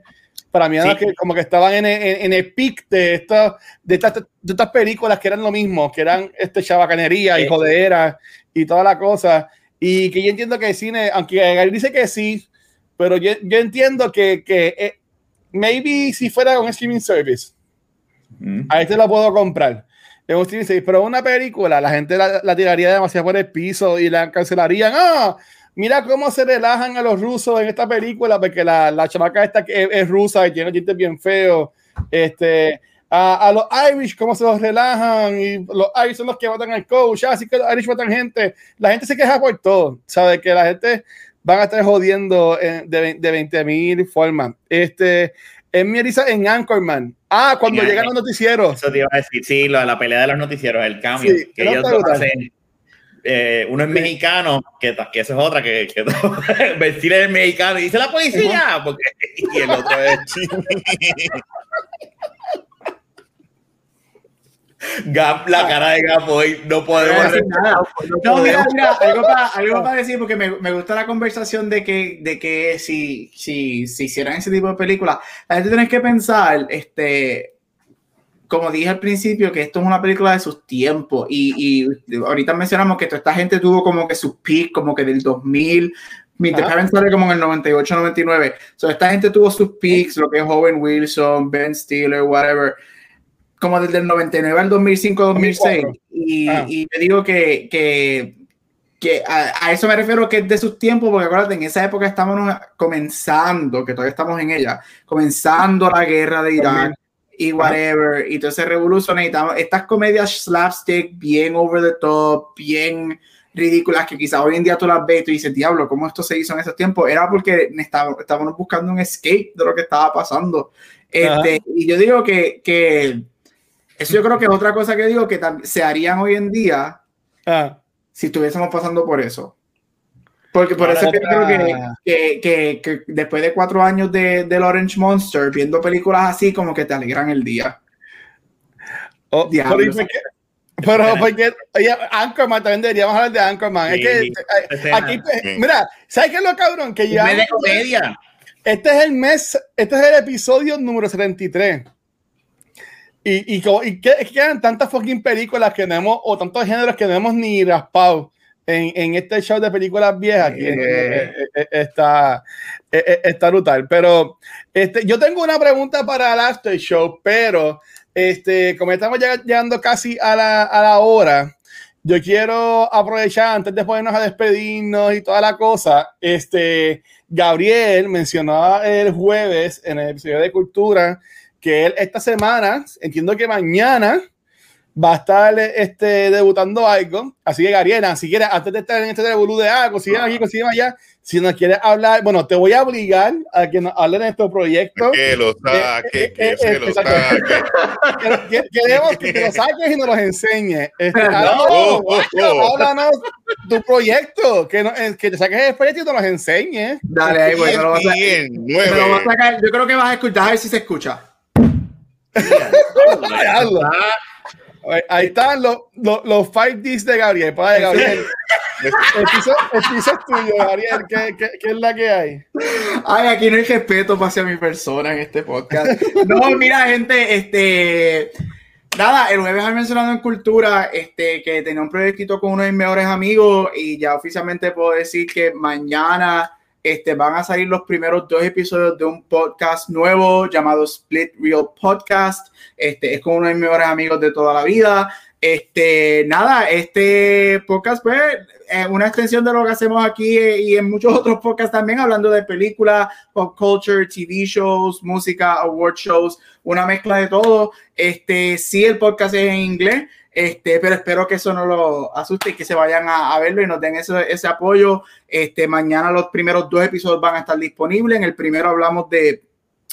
[SPEAKER 3] Para mí, sí. que, como que estaban en, en, en el pic de, esta, de, estas, de estas películas que eran lo mismo, que eran este, chabacanería sí. y jodera y toda la cosa. Y que yo entiendo que el cine, aunque él dice que sí, pero yo, yo entiendo que, que eh, maybe si fuera un streaming service, mm. a este lo puedo comprar. Streaming service, pero una película, la gente la, la, tiraría demasiado por el piso y la cancelarían. Ah, mira cómo se relajan a los rusos en esta película, porque la, la chamaca esta que es, es rusa y tiene chistes bien feos. Este, a, a, los Irish, cómo se los relajan, y los Irish son los que votan al coach, así que los Irish votan gente. La gente se queja por todo, sabe que la gente van a estar jodiendo de, de 20 mil formas. Este, en mi en Anchorman. Ah, cuando llegan los noticieros.
[SPEAKER 2] Eso te iba a decir, sí, la, la pelea de los noticieros, el cambio. Sí, que ellos dos hacen, eh, uno es mexicano, que, que eso es otra, que, que [LAUGHS] vestir es mexicano y dice la policía, porque, [LAUGHS] y el otro es Gap, la cara de Gap hoy, no podemos
[SPEAKER 4] decir nada. No, mira, mira, algo para, algo para decir, porque me, me, gusta la conversación de que, de que si, si, si hicieran ese tipo de películas, la gente tiene que pensar, este, como dije al principio, que esto es una película de sus tiempos y, y ahorita mencionamos que toda esta gente tuvo como que sus peak, como que del 2000, Mr. Parent sale como en el 98, 99. So, esta gente tuvo sus peaks, lo que es Owen Wilson, Ben Stiller, whatever como desde el 99 al 2005, 2006. Y, ah. y te digo que, que, que a, a, eso me refiero que es de sus tiempos, porque acuérdate, en esa época estábamos comenzando, que todavía estamos en ella, comenzando la guerra de Irak y whatever, y entonces revolución necesitamos estas comedias slapstick bien over the top, bien ridículas que quizás hoy en día tú las ves y tú dices, diablo, ¿cómo esto se hizo en esos tiempos? Era porque estábamos, estábamos buscando un escape de lo que estaba pasando. Este, y yo digo que, que eso yo creo que es otra cosa que digo que se harían hoy en día. Ah. si estuviésemos pasando por eso. Porque por eso creo que, que, que, que, después de cuatro años de, del Orange Monster, viendo películas así, como que te alegran el día.
[SPEAKER 3] Oh, pero, pero porque oye, Anchorman también deberíamos hablar de Anchorman. Sí, es que aquí, mira, ¿sabes qué es lo cabrón? Que ya.
[SPEAKER 2] de comedia.
[SPEAKER 3] Este es el mes, este es el episodio número 73. Y, y, y que, quedan tantas fucking películas que tenemos, o tantos géneros que no hemos ni raspado en, en, este show de películas viejas que eh, eh, está, eh, está brutal. Pero este, yo tengo una pregunta para el after show, pero este, como estamos llegando casi a la, a la hora, yo quiero aprovechar antes de ponernos a despedirnos y toda la cosa. Este, Gabriel mencionaba el jueves en el episodio de Cultura que él esta semana, entiendo que mañana, va a estar este, debutando algo. Así que, Gariela, si quieres, antes de estar en este debut de algo, consiguen aquí, consiguen allá. Si nos quieres hablar, bueno, te voy a obligar a que nos hablen de estos proyectos.
[SPEAKER 1] Que lo saque, eh, que eh, se lo saque. [LAUGHS]
[SPEAKER 3] Queremos que te lo saques y nos los enseñes. Este, háblanos, háblanos tu proyecto, que, no, que te saques el proyecto y nos los enseñes.
[SPEAKER 4] Dale, ahí, a, me lo vas a sacar. Yo creo que vas a escuchar, a ver si se escucha.
[SPEAKER 3] Ahí están los, los, los five Ds de Gabriel. Para Gabriel. el, piso, el piso es tuyo, Gabriel. ¿Qué, qué, qué es la que hay?
[SPEAKER 4] Ay, aquí no hay respeto hacia mi persona en este podcast. No, mira, gente, este. Nada, el jueves han mencionado en Cultura este, que tenía un proyectito con uno de mis mejores amigos y ya oficialmente puedo decir que mañana este, van a salir los primeros dos episodios de un podcast nuevo llamado Split Real Podcast. Este, es con uno de mis mejores amigos de toda la vida. Este, nada, este podcast pues es una extensión de lo que hacemos aquí y en muchos otros podcasts también, hablando de películas, pop culture, TV shows, música, award shows, una mezcla de todo. Este, sí, el podcast es en inglés, este, pero espero que eso no lo asuste y que se vayan a, verlo y nos den ese, ese, apoyo. Este, mañana los primeros dos episodios van a estar disponibles. En el primero hablamos de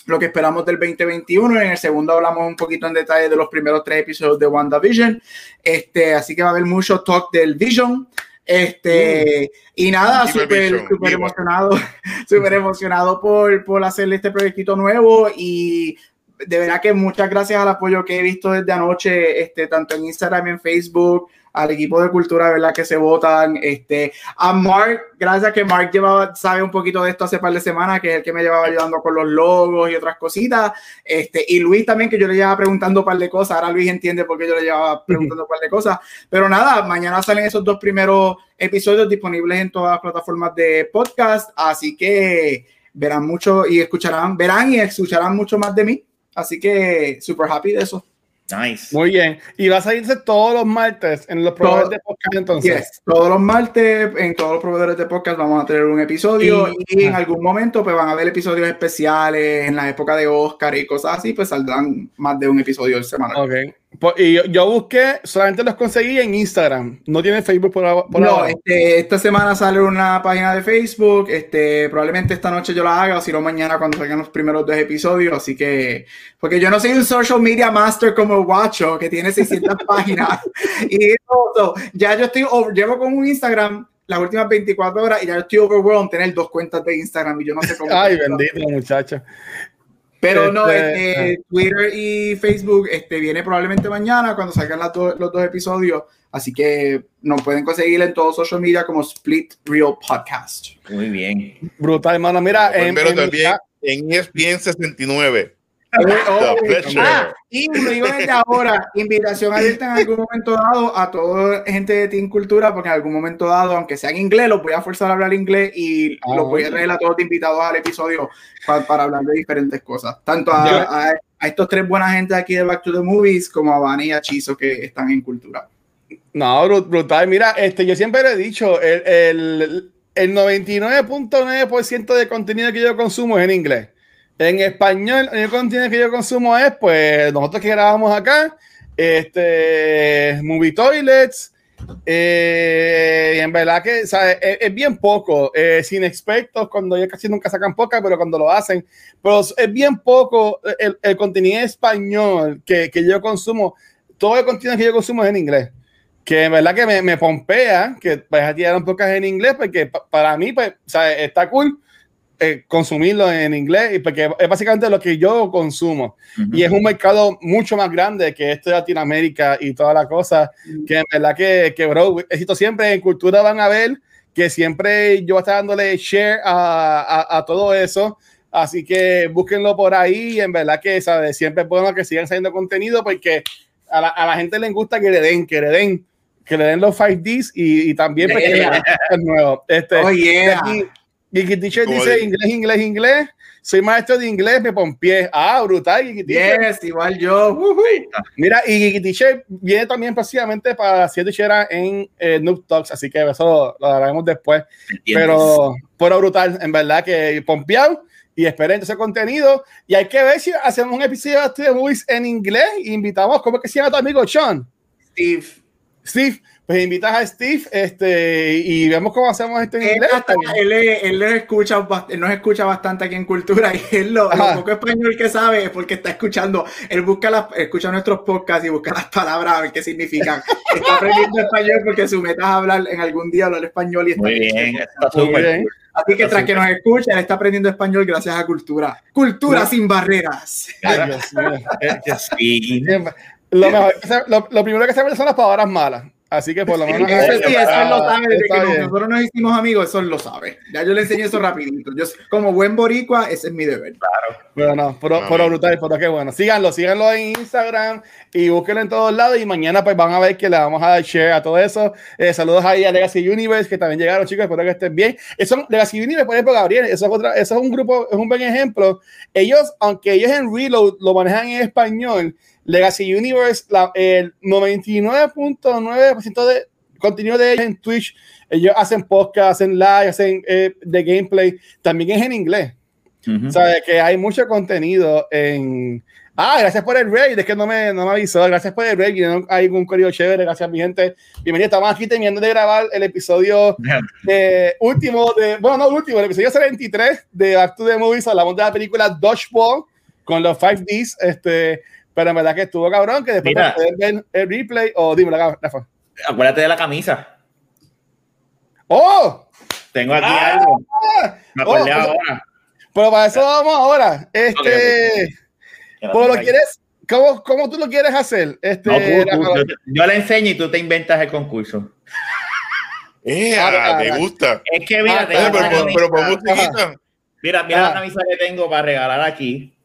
[SPEAKER 4] lo que esperamos del 2021. En el segundo hablamos un poquito en detalle de los primeros tres episodios de WandaVision. Este, así que va a haber mucho talk del Vision. Este, mm. y nada, súper emocionado, [LAUGHS] súper emocionado por, por hacerle este proyectito nuevo y de verdad que muchas gracias al apoyo que he visto desde anoche, este, tanto en Instagram y en Facebook, al equipo de cultura, ¿verdad? Que se votan, este, a Mark, gracias que Mark llevaba, sabe un poquito de esto hace par de semanas, que es el que me llevaba ayudando con los logos y otras cositas, este, y Luis también, que yo le llevaba preguntando un par de cosas, ahora Luis entiende por qué yo le llevaba preguntando un par de cosas, pero nada, mañana salen esos dos primeros episodios disponibles en todas las plataformas de podcast, así que verán mucho y escucharán, verán y escucharán mucho más de mí. Así que super happy de eso.
[SPEAKER 2] Nice.
[SPEAKER 3] Muy bien. Y va a salirse todos los martes en los proveedores de podcast entonces.
[SPEAKER 4] Todos los martes en todos los proveedores de podcast vamos a tener un episodio y, en algún momento pues van a haber episodios especiales en la época de Oscar y cosas así, pues saldrán más de un episodio semanal.
[SPEAKER 3] Ok. Pues, y yo, yo, busqué, solamente los conseguí en Instagram. No tiene Facebook por, por
[SPEAKER 4] no,
[SPEAKER 3] ahora.
[SPEAKER 4] Este, esta semana sale una página de Facebook. Este, probablemente esta noche yo la haga, o si no mañana cuando salgan los primeros dos episodios. Así que, porque yo no soy un social media master como Guacho, que tiene 600 [LAUGHS] páginas. Y todo, ya yo estoy, llevo con un Instagram las últimas 24 horas y ya estoy overwhelmed tener dos cuentas de Instagram y yo no sé cómo.
[SPEAKER 3] Ay, bendito muchacho.
[SPEAKER 4] Pero no, este, este Twitter y Facebook este, viene probablemente mañana cuando salgan los dos episodios. Así que nos pueden conseguir en todos social media como Split Real Podcast.
[SPEAKER 2] Muy bien.
[SPEAKER 3] Brutal, hermano. Mira,
[SPEAKER 1] en, en, también en ESPN 69
[SPEAKER 4] ah, y lo digo desde ahora, invitación abierta en algún momento dado a toda gente de Team Cultura, porque en algún momento dado, aunque sea en inglés, los voy a forzar a hablar inglés y los voy a traer a todos invitados al episodio para, hablar de diferentes cosas. Tanto a, estos tres buenas gente aquí de Back to the Movies como a Vani y a Chizo que están en Cultura.
[SPEAKER 3] No, brutal. Mira, este, yo siempre le he dicho, el, el, el 99.9% de contenido que yo consumo es en inglés. En español, el contenido que yo consumo es, pues, nosotros que grabamos acá, este, Movie Toilets, eh, y en verdad que Es, bien poco, eh, sin expertos, cuando ya casi nunca sacan poca, pero cuando lo hacen, pero es bien poco el, el contenido español que, que, yo consumo, todo el contenido que yo consumo es en inglés. que en verdad que me, me pompea que vayas a tirar un podcast en inglés, porque para mí, pues, o sea, está cool eh, consumirlo en inglés, y porque es básicamente lo que yo consumo. Y es un mercado mucho más grande que este de Latinoamérica y toda la cosa, que en verdad que, que, bro, éxito siempre en cultura van a ver que siempre yo voy a estar dándole share a, a, a todo eso. Así que búsquenlo por ahí. En verdad que ¿sabes? siempre es bueno que sigan saliendo contenido porque a la, a la gente le gusta que le den, que le den que le den los 5Ds y, y también yeah. que el nuevo. Este,
[SPEAKER 4] oh, yeah.
[SPEAKER 3] Gigi Teacher dice inglés, inglés, inglés. Soy maestro de inglés, me pompié. Ah, brutal,
[SPEAKER 4] Teacher. Yes, igual yo. Uh
[SPEAKER 3] -huh. Mira, y Teacher viene también precisamente para ser teachera en eh, Noob Talks, así que eso lo, lo hablaremos después. ¿Entiendes? Pero, pero brutal, en verdad que pompeado y esperen ese contenido. Y hay que ver si hacemos un episodio de Movies en inglés. Invitamos, ¿cómo es que se llama tu amigo Sean?
[SPEAKER 4] Steve.
[SPEAKER 3] Steve, pues invitas a Steve este, y vemos cómo hacemos esto en
[SPEAKER 4] él
[SPEAKER 3] inglés.
[SPEAKER 4] Hasta, él, él, escucha, él nos escucha bastante aquí en Cultura [LAUGHS] y él lo, lo, poco español que sabe es porque está escuchando, él busca las, escucha nuestros podcasts y busca [LAUGHS] las palabras a ver qué significan. está aprendiendo español porque su meta es hablar en algún día hablar español y está
[SPEAKER 2] Muy bien, está súper
[SPEAKER 4] bien. Así que tras que nos escucha, él está aprendiendo español gracias a Cultura. Cultura no. sin barreras.
[SPEAKER 3] Ay, Dios sí. [LAUGHS] Lo, mejor, lo, lo, primero que se ve son las palabras malas. Así que por lo menos.
[SPEAKER 4] Eso sí, eso él lo sabe. Desde que bien. nosotros nos hicimos amigos, eso él lo sabe. Ya yo le enseñé eso rapidito. Yo, como buen boricua, ese es mi deber.
[SPEAKER 2] Claro.
[SPEAKER 3] Pero no, pero, no, pero brutal, pero qué bueno. Síganlo, síganlo en Instagram y búsquenlo en todos lados. Y mañana, pues van a ver que le vamos a dar share a todo eso. Eh, saludos ahí a Legacy Universe, que también llegaron, chicos. Espero que estén bien. Eso, Legacy Universe, por ejemplo, Gabriel, eso es, otra, eso es un grupo, es un buen ejemplo. Ellos, aunque ellos en Reload lo manejan en español, Legacy Universe, la, el 99.9% de contenido de ellos en Twitch, ellos hacen podcast, hacen live, hacen eh, de gameplay, también es en inglés. Uh -huh. ¿Sabes? Que hay mucho contenido en... Ah, gracias por el raid, es que no me, no me avisó, gracias por el raid, hay un correo chévere, gracias mi gente. Bienvenido, estamos aquí terminando de grabar el episodio [LAUGHS] de, último, de, bueno, no último, el episodio 73 de Back to the Movies, hablamos de la película Dodgeball con los 5Ds, este pero en verdad que estuvo cabrón, que después
[SPEAKER 2] Mira,
[SPEAKER 3] de ver el replay, o oh, dime, Rafa.
[SPEAKER 2] Acuérdate de la camisa.
[SPEAKER 3] ¡Oh!
[SPEAKER 2] Tengo aquí ah, algo. Me acordé oh, ahora.
[SPEAKER 3] Pero para eso vamos ahora. Este. Okay, okay. ¿Cómo lo quieres? ¿Cómo, ¿Cómo, tú lo quieres hacer? Este,
[SPEAKER 2] no, tú, tú, yo, yo le enseño y tú te inventas el concurso.
[SPEAKER 1] Eh, ah, me gusta.
[SPEAKER 2] Es que mira,
[SPEAKER 1] ah, pero, pero, pero, pero,
[SPEAKER 2] Mira, mira la camisa que tengo para regalar aquí.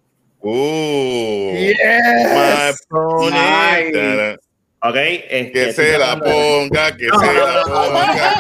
[SPEAKER 1] Uh,
[SPEAKER 3] yes.
[SPEAKER 1] nice.
[SPEAKER 2] Ok, este,
[SPEAKER 1] que se la ponga, que no, se
[SPEAKER 2] no,
[SPEAKER 1] la
[SPEAKER 2] ponga.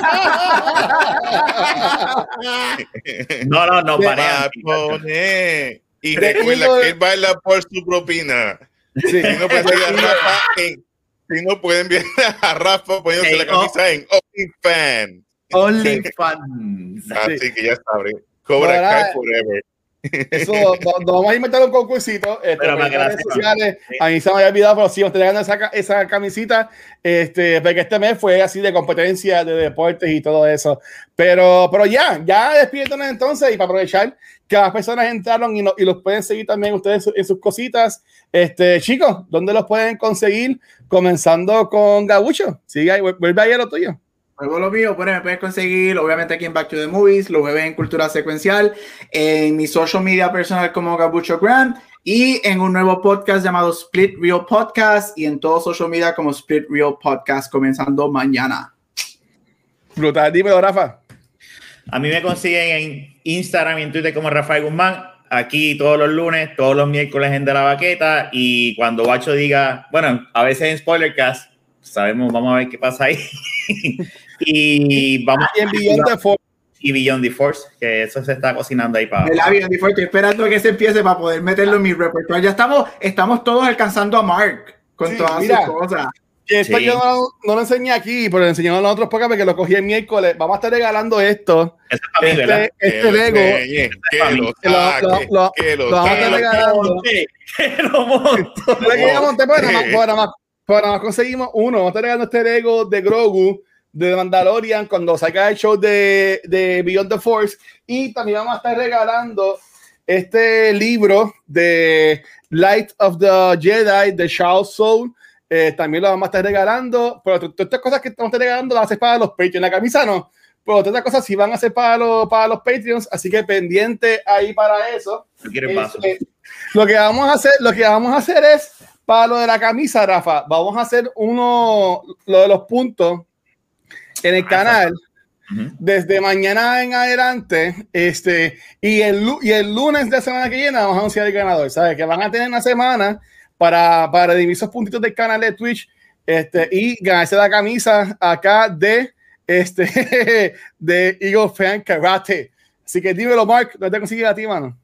[SPEAKER 2] No, no, no,
[SPEAKER 1] para pone. Y recuerda que él baila por su propina.
[SPEAKER 3] Sí.
[SPEAKER 1] Si no puede seguir a Rafa en, si no pueden enviar [LAUGHS] a Rafa poniéndose hey, la camisa oh. en OnlyFans.
[SPEAKER 2] OnlyFans.
[SPEAKER 1] Así sí. que ya sabré. Cobra Kai Forever.
[SPEAKER 3] Eso, nos vamos a inventar un concursito. Este,
[SPEAKER 2] pero en
[SPEAKER 3] redes sociales, sí. a mí se me había olvidado, pero sí, estoy dando esa, esa camisita, este, porque este mes fue así de competencia de deportes y todo eso. Pero, pero ya, ya despiértanos entonces y para aprovechar que las personas entraron y, no, y los pueden seguir también ustedes en sus cositas. Este, chicos, ¿dónde los pueden conseguir? Comenzando con Gabucho. Sigue ahí, vuelve ahí a lo tuyo.
[SPEAKER 4] Luego lo mío, bueno, me puedes conseguir, obviamente aquí en Back to the Movies, los jueves en Cultura Secuencial, en mi social media personal como Gabucho Graham y en un nuevo podcast llamado Split Real Podcast y en todo social media como Split Real Podcast comenzando mañana.
[SPEAKER 3] Brutal, dímelo, Rafa.
[SPEAKER 2] A mí me consiguen en Instagram y en Twitter como Rafael Guzmán. Aquí todos los lunes, todos los miércoles en De la Baqueta y cuando Bacho diga, bueno, a veces en Spoilercast, sabemos, vamos a ver qué pasa ahí. [LAUGHS] y vamos
[SPEAKER 3] y en Beyond the Force.
[SPEAKER 2] Y Beyond the Force, que eso se está cocinando ahí para.
[SPEAKER 4] El Beyond the Force, estoy esperando que se empiece para poder meterlo en mi repertorio. Ya estamos, estamos todos alcanzando a Mark con sí, todas mira, sus cosas.
[SPEAKER 3] Que esto sí. yo no, no, lo enseñé aquí, pero lo enseñamos en los otros podcasts porque lo cogí el miércoles. Vamos a estar regalando esto.
[SPEAKER 2] Eso es para mí,
[SPEAKER 3] este, este Lego.
[SPEAKER 1] Que lo, lo,
[SPEAKER 3] lo, que lo, lo vamos a estar regalando. [LAUGHS]
[SPEAKER 2] Que lo monte.
[SPEAKER 3] Que lo [LAUGHS] monte. Bueno, nada más, pero nada más conseguimos uno. Vamos a estar regalando este Lego de Grogu de Mandalorian cuando salga el show de, de Beyond the Force. Y también vamos a estar regalando este libro de Light of the Jedi de Charles Soule. eh, también lo vamos a estar regalando. Pero todas estas cosas que estamos regalando las haces para los Patreons. La camisa no, pero todas estas cosas sí van a ser para los, para los Patreons. Así que pendiente ahí para eso. Este, lo que vamos a hacer, lo que vamos a hacer es para lo de la camisa, Rafa. Vamos a hacer uno, lo de los puntos en el ah, canal. Desde mañana en adelante, este, y el, y el lunes de la semana que viene vamos a anunciar el ganador, ¿sabes? Que van a tener una semana para, para dividir esos puntitos del canal de Twitch este, y ganarse la camisa acá de, este, [LAUGHS] de Eagle Fan Karate. Así que dímelo, Mark, ¿dónde te consigues a ti, mano?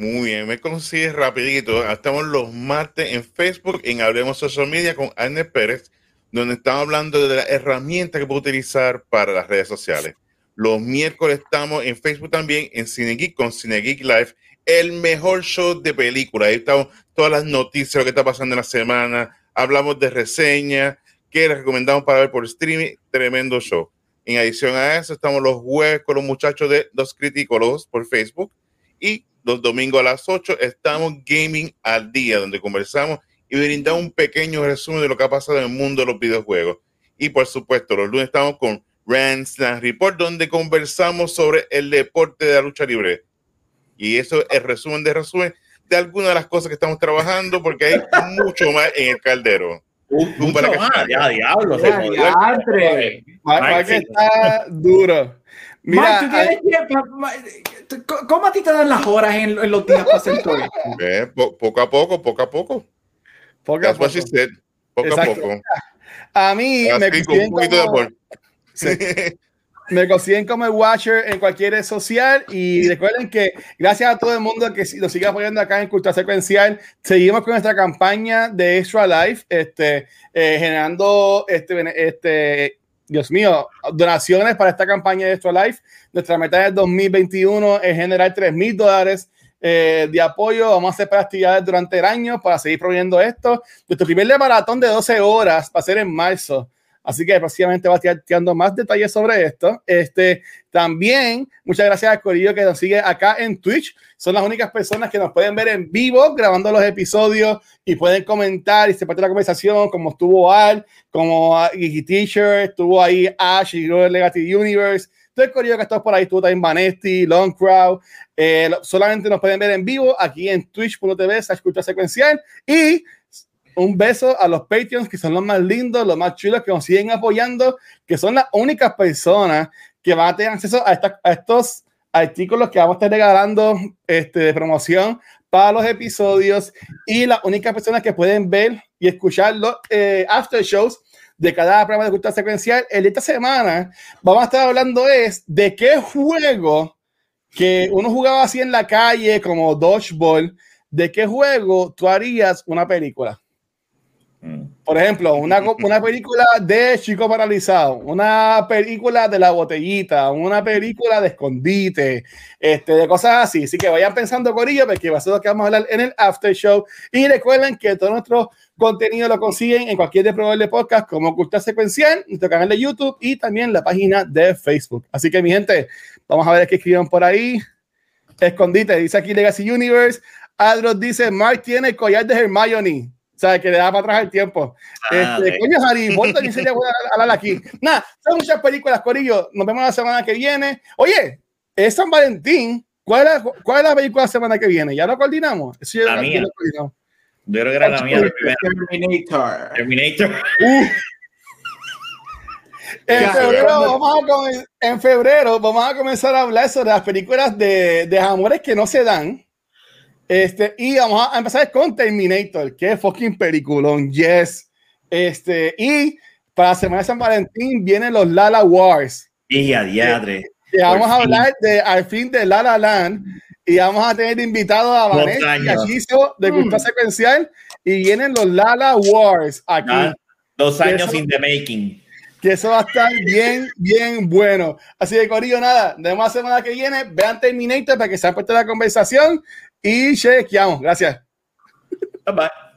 [SPEAKER 1] Muy bien, me consigues rapidito. Estamos los martes en Facebook, en Hablemos Social Media con Anne Pérez, donde estamos hablando de la herramienta que puedo utilizar para las redes sociales. Los miércoles estamos en Facebook también, en CineGeek con CineGeek Live, el mejor show de películas. Ahí estamos todas las noticias, lo que está pasando en la semana. Hablamos de reseñas, que les recomendamos para ver por streaming. Tremendo show. En adición a eso, estamos los jueves con los muchachos de Los Criticólogos por Facebook. Y los domingos a las 8 estamos Gaming al Día, donde conversamos y brindamos un pequeño resumen de lo que ha pasado en el mundo de los videojuegos. Y por supuesto, los lunes estamos con Rand Report, donde conversamos sobre el deporte de la lucha libre y eso es el resumen de resumen de algunas de las cosas que estamos trabajando, porque hay mucho más en el caldero.
[SPEAKER 2] mucho más, ya, diablo. Ya,
[SPEAKER 3] que está duro.
[SPEAKER 4] Mira, ¿cómo a ti te dan las horas en, los días para hacer todo?
[SPEAKER 1] poco a poco, poco a poco.
[SPEAKER 3] Poco a poco.
[SPEAKER 1] Poco a poco.
[SPEAKER 3] A mí me de amor. Sí. Me consiguen como el Watcher en cualquier red social y recuerden que gracias a todo el mundo que nos sigue apoyando acá en Cultura Secuencial, seguimos con nuestra campaña de Extra Life, este, eh, generando, este, este, Dios mío, donaciones para esta campaña de Extra Life. Nuestra meta del 2021 es generar 3 mil dólares eh, de apoyo. Vamos a hacer actividades durante el año para seguir proveyendo esto. Nuestro primer maratón de 12 horas va a ser en marzo. Así que próximamente va a estar tirando más detalles sobre esto. Este, también, muchas gracias a Corillo que nos sigue acá en Twitch. Son las únicas personas que nos pueden ver en vivo grabando los episodios y pueden comentar y se parte de la conversación, como estuvo Al, como Geeky Teacher, estuvo ahí Ash y Legacy Universe. Todo el Corillo que está por ahí, estuvo también Vanesti, Long Crowd. Eh, solamente nos pueden ver en vivo aquí en twitch.tv, escucha secuencial. Y un beso a los Patreons, que son los más lindos, los más chulos, que nos siguen apoyando, que son las únicas personas que van a tener acceso a, estos artículos que vamos a estar regalando este, de promoción para los episodios y las únicas personas que pueden ver y escuchar los eh, after shows de cada programa de cultura secuencial. En esta semana vamos a estar hablando es de qué juego que uno jugaba así en la calle como dodgeball, de qué juego tú harías una película. Por ejemplo, una, una película de Chico Paralizado, una película de la botellita, una película de escondite, este, de cosas así. Así que vayan pensando, Corillo, porque va a ser lo que vamos a hablar en el After Show. Y recuerden que todo nuestro contenido lo consiguen en cualquier de proveedor de podcast como Cultura Secuencial, nuestro canal de YouTube y también la página de Facebook. Así que, mi gente, vamos a ver qué escriben por ahí. Escondite, dice aquí Legacy Universe. Adros dice, Mark tiene collar de Hermione. O sea, que le da para atrás el tiempo. Ah, este, Coño, Harry Potter también sería hablar aquí. Nada, son muchas películas, Corillo. Nos vemos la semana que viene. Oye, es San Valentín. ¿Cuál es, la, cuál es la película la semana que viene? ¿Ya lo coordinamos?
[SPEAKER 2] Sí, la mía. Yo creo que era la mía.
[SPEAKER 4] Terminator.
[SPEAKER 2] Terminator.
[SPEAKER 3] En febrero, vamos a en febrero vamos a comenzar a hablar sobre las películas de, de amores que no se dan este, y vamos a empezar con Terminator, que fucking peliculón, yes. Este, y para la semana de San Valentín vienen los Lala Wars.
[SPEAKER 2] Y a diadre.
[SPEAKER 3] Y vamos a hablar de, al fin de Lala Land y vamos a tener invitado a Vanessa Cachizo de Cultura mm. Secuencial y vienen los Lala Wars aquí. Ah,
[SPEAKER 2] dos años in the making.
[SPEAKER 3] Que eso va a estar bien, bien bueno. Así de Corillo, nada, de más semana que viene, vean Terminator para que se parte la conversación y chequeamos. Gracias.
[SPEAKER 2] Bye bye.